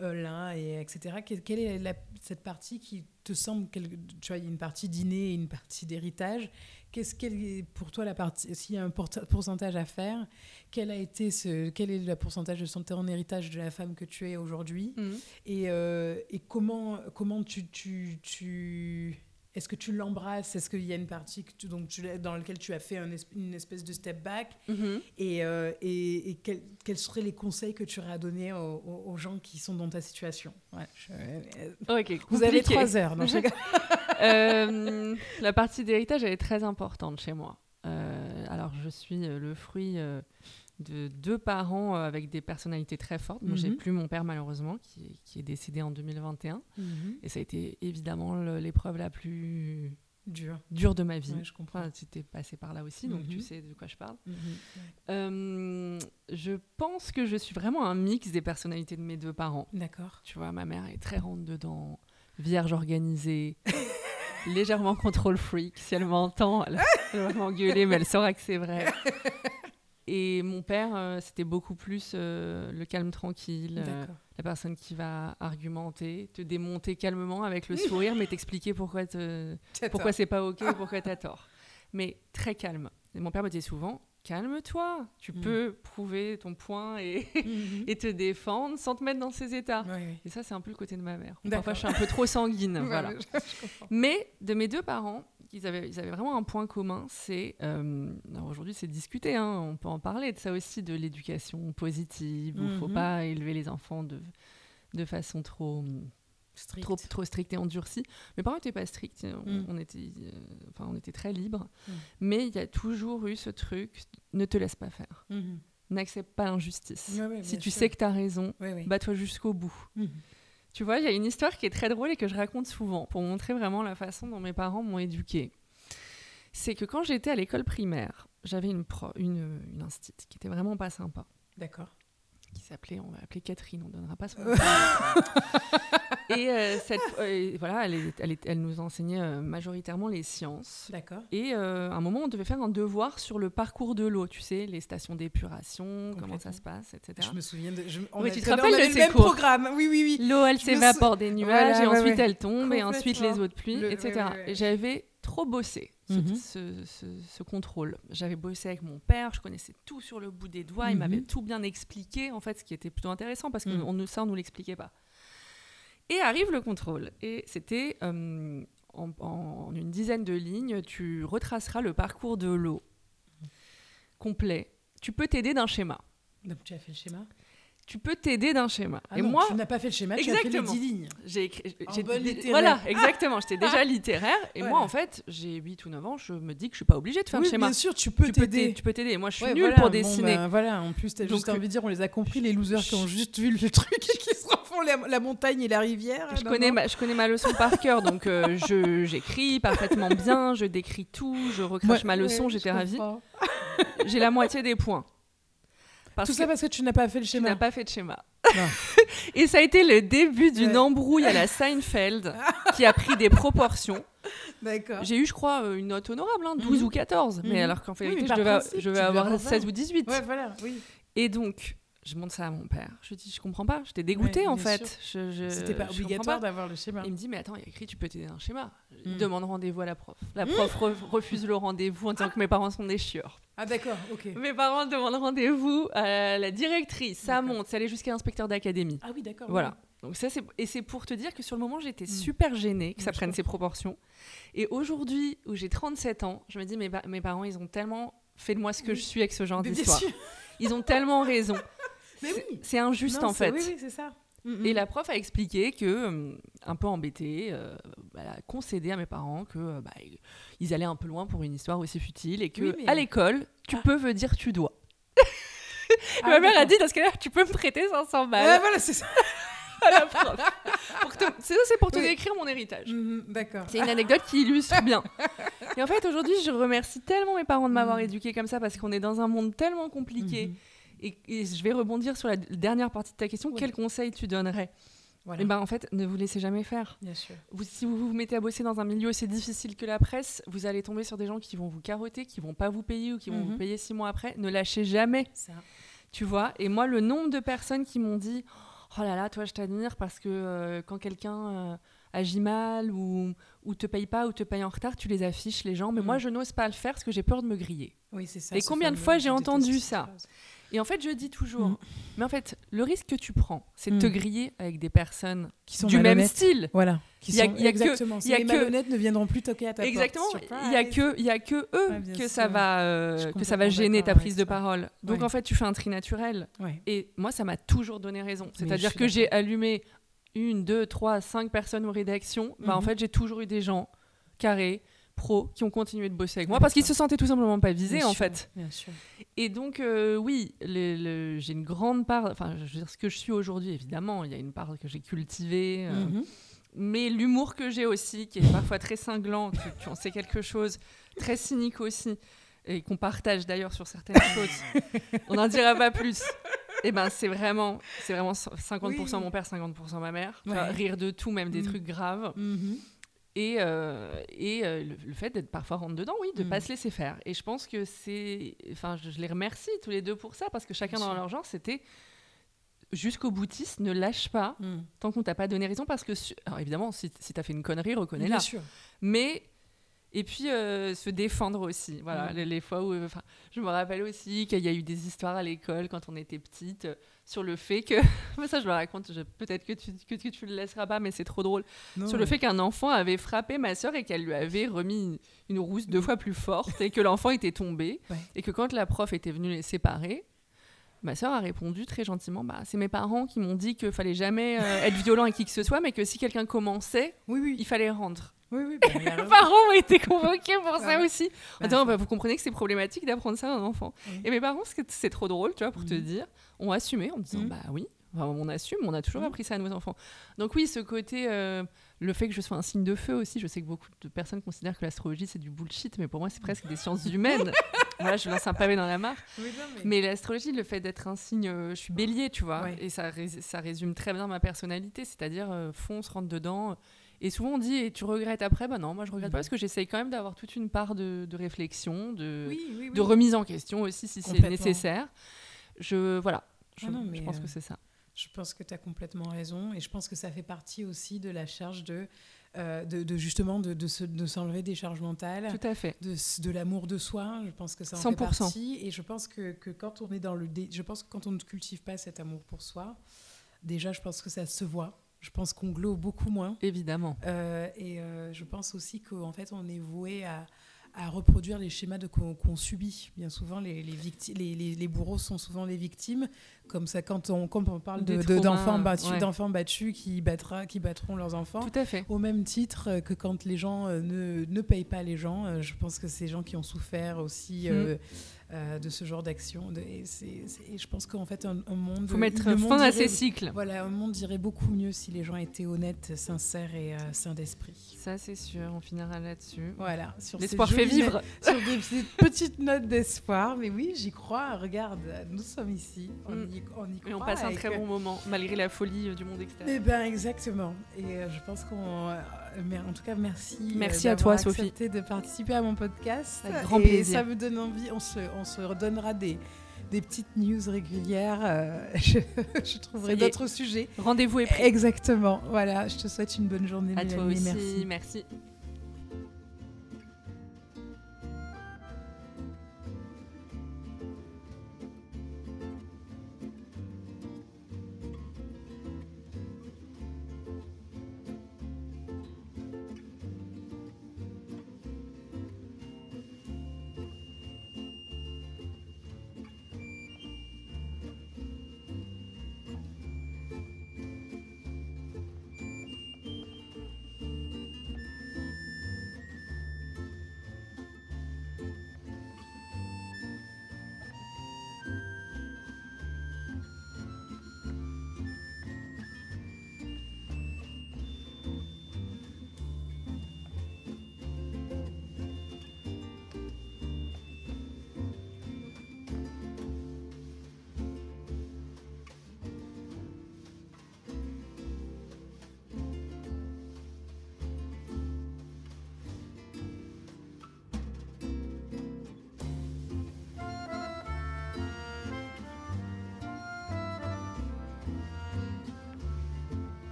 euh, là, et etc. Quelle, quelle est la- cette partie qui te semble, quelle- tu vois, il y a une partie d'inné et une partie d'héritage. Qu'est-ce qu'elle est pour toi la partie, s'il y a un pourcentage à faire, quel a été ce, quel est le pourcentage de son ton héritage de la femme que tu es aujourd'hui? Mhm. et, euh, et comment, comment tu, tu, tu- est-ce que tu l'embrasses? Est-ce qu'il y a une partie que tu- donc tu, l'as- dans laquelle tu as fait un es- une espèce de step back? Mhm. et, euh, et, et quels, quels seraient les conseils que tu aurais à donner aux, gens qui sont dans ta situation? Ouais, je- euh, Ok, Vous avez trois heures. Non. Euh, la partie d'héritage, elle est très importante chez moi. Euh, alors, je suis le fruit de deux parents euh, avec des personnalités très fortes. Moi, j'ai Mhm. plus mon père, malheureusement, qui, est- qui est décédé en 2021. Mhm. Et ça a été évidemment l'épreuve la plus Dur. dure de ma vie. Ouais, je comprends. Enfin, tu étais passé par là aussi, donc tu Mhm. sais de quoi je parle. Euh, je pense que je suis vraiment un mix des personnalités de mes deux parents. D'accord. Tu vois, ma mère est très rentre dedans, vierge organisée, légèrement contrôle freak. Si elle m'entend, elle, elle va m'engueuler, mais elle saura que c'est vrai. Et mon père, euh, c'était beaucoup plus euh, le calme tranquille, euh, la personne qui va argumenter, te démonter calmement avec le sourire, mais t'expliquer pourquoi, te- pourquoi c'est pas ok, pourquoi t'as tort. Mais très calme. Et mon père me disait souvent, calme-toi, tu Mm. peux prouver ton point et, Mhm. et te défendre sans te mettre dans ces états. Et ça, c'est un peu le côté de ma mère. Parfois, je suis un peu trop sanguine. Voilà. je- je. Mais de mes deux parents, ils avaient, ils avaient vraiment un point commun. C'est. euh, aujourd'hui, c'est discuté, hein, on peut en parler de ça aussi, de l'éducation positive, où il ne faut Mhm. pas élever les enfants de, de façon trop, Strict. trop, trop stricte et endurcie. Mes parents n'étaient pas stricts, on, Mm. on était, euh, enfin, on était très libres. Mm. Mais il y a toujours eu ce truc ne te laisse pas faire. Mhm. N'accepte pas l'injustice. Si tu sûr. sais que tu as raison, bats-toi jusqu'au bout. Mhm. Tu vois, il y a une histoire qui est très drôle et que je raconte souvent pour montrer vraiment la façon dont mes parents m'ont éduquée. C'est que quand j'étais à l'école primaire, j'avais une, pro, qui était vraiment pas sympa, D'accord. Qui s'appelait, on va l'appeler Catherine, on donnera pas son nom. et euh, cette, euh, voilà, elle, est- elle, est- elle nous enseignait euh, majoritairement les sciences. D'accord. Et euh, à un moment, on devait faire un devoir sur le parcours de l'eau, tu sais, les stations d'épuration, comment ça se passe, etc. Je me souviens de. je- on Oui, a- tu te rappelles de le même cours programme. Oui, oui, oui. L'eau, elle s'évapore des nuages Voilà, et ouais, ensuite ouais. elle tombe et ensuite les eaux de pluie, Le- etc. ouais. Et j'avais trop bossé ce, Mhm. ce- ce- ce contrôle. J'avais bossé avec mon père, je connaissais tout sur le bout des doigts, il Mhm. m'avait tout bien expliqué, en fait, ce qui était plutôt intéressant parce que Mhm. on ne, ça, on nous l'expliquait pas. Et arrive le contrôle. Et c'était euh, en, en une dizaine de lignes, tu retraceras le parcours de l'eau complet. Tu peux t'aider d'un schéma. Donc tu as fait le schéma? Tu peux t'aider d'un schéma. Ah et non, moi, tu n'as pas fait le schéma, tu as fait les Exactement. 10 lignes. j'ai écrit. J'ai-. Voilà, exactement. J'étais déjà littéraire. Et moi, en fait, j'ai 8 ou 9 ans, je me dis que je suis pas obligée de faire oui, le schéma. bien sûr, tu peux tu t'aider. Tu peux t'aider. Moi, je suis Ouais, nulle voilà, pour bon, dessiner. ben, voilà, en plus, t'as Donc, juste envie de dire, on les a compris, les losers qui ont juste vu le truc et qui se refont la, la montagne et la rivière. je, non, connais non. ma, je connais ma leçon par cœur, donc euh, je- j'écris parfaitement bien, je décris tout, je recrache Ouais, ma leçon, ouais, j'étais ravie. J'ai la moitié des points. Parce Tout que ça parce que tu n'as pas fait le tu schéma. n'as pas fait de schéma. Et ça a été le début d'une Ouais. embrouille à la Seinfeld qui a pris des proportions. D'accord. J'ai eu, je crois, euh, une note honorable, hein, 12 Mhm. ou 14. Mais Mhm. alors qu'en Oui, vérité, mais je devais, principe, je tu avoir avoir 16 ou 18. Ouais, voilà, oui. Et donc, je montre ça à mon père. Je lui dis, je comprends pas. J'étais dégoûtée Ouais, en fait. Je, je- C'était pas je obligatoire d'avoir le schéma. Il me dit, mais attends, il y a écrit, tu peux t'aider un schéma. Il Mm. demande rendez-vous à la prof. La prof re- refuse le rendez-vous en disant que mes parents sont des chieurs. Ah d'accord, ok. Mes parents demandent rendez-vous à la directrice. Ça monte, ça allait jusqu'à l'inspecteur d'académie. Ah oui, d'accord. Voilà. Donc ça, c'est et c'est pour te dire que sur le moment, j'étais Mm. super gênée que ça prenne ses comprends. proportions. Et aujourd'hui, où j'ai 37 ans, je me dis, mes, pa- mes parents, ils ont tellement fait de moi ce que Oui. je suis avec ce genre d'histoire. Ils ont tellement raison. C'est- oui. C'est injuste Non, en fait. Oui, oui, c'est ça. Mm, Et mm. la prof a expliqué que, euh, un peu embêtée, euh, elle a concédé à mes parents que euh, bah, ils allaient un peu loin pour une histoire aussi futile et que Oui, mais- à l'école, tu Ah. peux veux dire tu dois. Ah, ma mère a dit dans ce cas-là, tu peux me prêter 500 balles Ouais, voilà, c'est ça. à la prof. Pour te- C'est pour te Oui. décrire mon héritage. Mhm, D'accord. C'est une anecdote qui illustre bien. Et en fait, aujourd'hui, je remercie tellement mes parents de m'avoir Mm. éduquée comme ça parce qu'on est dans un monde tellement compliqué. Mhm. Et, et je vais rebondir sur la dernière partie de ta question. Oui. Quel conseil tu donnerais? Voilà. Eh ben, en fait, ne vous laissez jamais faire. Bien sûr. Vous, si vous vous mettez à bosser dans un milieu aussi difficile que la presse, vous allez tomber sur des gens qui vont vous carotter, qui vont pas vous payer ou qui vont Mhm. vous payer six mois après. Ne lâchez jamais, Ça. tu vois? Et moi, le nombre de personnes qui m'ont dit Oh là là, toi, je t'admire parce que euh, quand quelqu'un euh, agit mal ou, ou te paye pas ou te paye en retard, tu les affiches, les gens. Mais Mhm. moi, je n'ose pas le faire parce que j'ai peur de me griller. Oui, c'est ça. Et combien de fois j'ai entendu ça. Et en fait, je dis toujours Mhm. Mais en fait, le risque que tu prends, c'est de te Mhm. griller avec des personnes Qui sont du même style. Voilà. Qui y a- sont- il y a que- exactement. il y a les que- malhonnêtes ne viendront plus toquer à ta Exactement. porte. Il y a que, il y a que eux Ouais, que ça va, euh, que ça va gêner ta prise de parole. Donc Ouais. en fait, tu fais un tri naturel. Ouais. Et moi, ça m'a toujours donné raison. C'est-à-dire que j'ai allumé une, deux, trois, cinq personnes aux rédactions. Bah, en Mhm. fait, j'ai toujours eu des gens carrés, pros, qui ont continué de bosser avec moi parce qu'ils se sentaient tout simplement pas visés Bien en sûr, fait. Bien sûr. Et donc, euh, oui, j'ai une grande part, enfin, je veux dire, ce que je suis aujourd'hui, évidemment, il y a une part que j'ai cultivée, euh, Mhm. mais l'humour que j'ai aussi, qui est parfois très cinglant, tu, tu en sais quelque chose, très cynique aussi, et qu'on partage d'ailleurs sur certaines choses, on n'en dira pas plus. Et ben c'est vraiment, c'est vraiment 50% Oui. mon père, 50% ma mère. Ouais. rire de tout, même des Mm. trucs graves. Mhm. Et, euh, et euh, le, le fait d'être parfois rentre dedans, oui, de Mm. pas se laisser faire. Et je pense que c'est. Enfin, je, je les remercie tous les deux pour ça, parce que chacun Bien dans sûr. leur genre, c'était jusqu'au boutiste, ne lâche pas Mhm. tant qu'on t'a pas donné raison, parce que. su- Alors évidemment, si, si t'as fait une connerie, reconnais-la. Bien sûr. Mais. Et puis euh, se défendre aussi. Voilà, Mm. les, les fois où. Enfin, je me rappelle aussi qu'il y a eu des histoires à l'école quand on était petite sur le fait que. Ça, je le raconte, je- peut-être que tu, que, que tu le laisseras pas, mais c'est trop drôle Non, sur le fait qu'un enfant avait frappé ma sœur et qu'elle lui avait remis une, une rousse deux fois plus forte et que l'enfant était tombé Ouais. et que quand la prof était venue les séparer, ma sœur a répondu très gentiment bah c'est mes parents qui m'ont dit qu'il fallait jamais euh, être violent avec qui que ce soit mais que si quelqu'un commençait, Oui, oui. il fallait rendre. Oui, oui. raison. parents ont été convoqués pour ça aussi. Attends, ça- bah, vous comprenez que c'est problématique d'apprendre ça à un enfant. Oui. Et mes parents, c'est trop drôle, tu vois, pour te Mhm. dire, ont assumé en disant Mhm. bah oui, Enfin, on assume, on a toujours Mhm. appris ça à nos enfants. Donc oui, ce côté, euh, le fait que je sois un signe de feu aussi, je sais que beaucoup de personnes considèrent que l'astrologie c'est du bullshit, mais pour moi c'est presque des sciences humaines. voilà, je lance un pavé dans la mare. Oui, non, mais- Mais l'astrologie, le fait d'être un signe, euh, je suis bélier, tu vois, Ouais. et ça, ça résume très bien ma personnalité, c'est-à-dire euh, fonce, rentre dedans. Et souvent on dit, et tu regrettes après? Bah non, moi je regrette pas Mhm. parce que j'essaye quand même d'avoir toute une part de, de réflexion, de, Oui, oui, oui. de remise en question aussi si c'est nécessaire. Je, voilà, je, Ah non, je mais, pense euh, que c'est ça. Je pense que tu as complètement raison et je pense que ça fait partie aussi de la charge de, euh, de, de justement de, de, se- de s'enlever des charges mentales, Tout à fait. de, l'amour de soi. Je pense que ça en 100%. fait partie et je pense que, que quand on est dans le dé- je pense que quand on ne cultive pas cet amour pour soi, déjà je pense que ça se voit. Je pense qu'on glow beaucoup moins. Évidemment. Euh, et euh, je pense aussi qu'en fait, on est voué à, à reproduire les schémas de qu'on qu'on subit. Bien souvent, les, les, les, les, les bourreaux sont souvent les victimes. Comme ça, quand on, quand on parle de- d'enfants battus, ouais. d'enfants battus qui, battra, qui battront leurs enfants. Tout à fait. Au même titre euh, que quand les gens ne, ne payent pas les gens, je pense que c'est des gens qui ont souffert aussi Mm. euh, euh, de ce genre d'action. Et, et je pense qu'en fait, un, un monde. faut mettre monde fin à ces cycles. Voilà, un monde irait beaucoup mieux si les gens étaient honnêtes, sincères et euh, sains d'esprit. Ça, c'est sûr. On finira là-dessus. Voilà. Sur L'espoir fait vivre. Sur des petites, petites notes d'espoir. Mais oui, j'y crois. Regarde, nous sommes ici. On, Mm. y, on y croit. Et on passe un très bon moment, malgré la folie euh, du monde extérieur. Eh ben exactement. Et euh, je pense qu'on. Mais en tout cas, merci. euh, Merci à toi, Sophie. accepté de participer à mon podcast. Avec grand et plaisir. ça me donne envie. On se, on se redonnera des, des petites news régulières. euh, je, je trouverai d'autres sujets. Rendez-vous est pris. Exactement. Voilà. Je te souhaite une bonne journée. À toi aussi. Merci. Merci.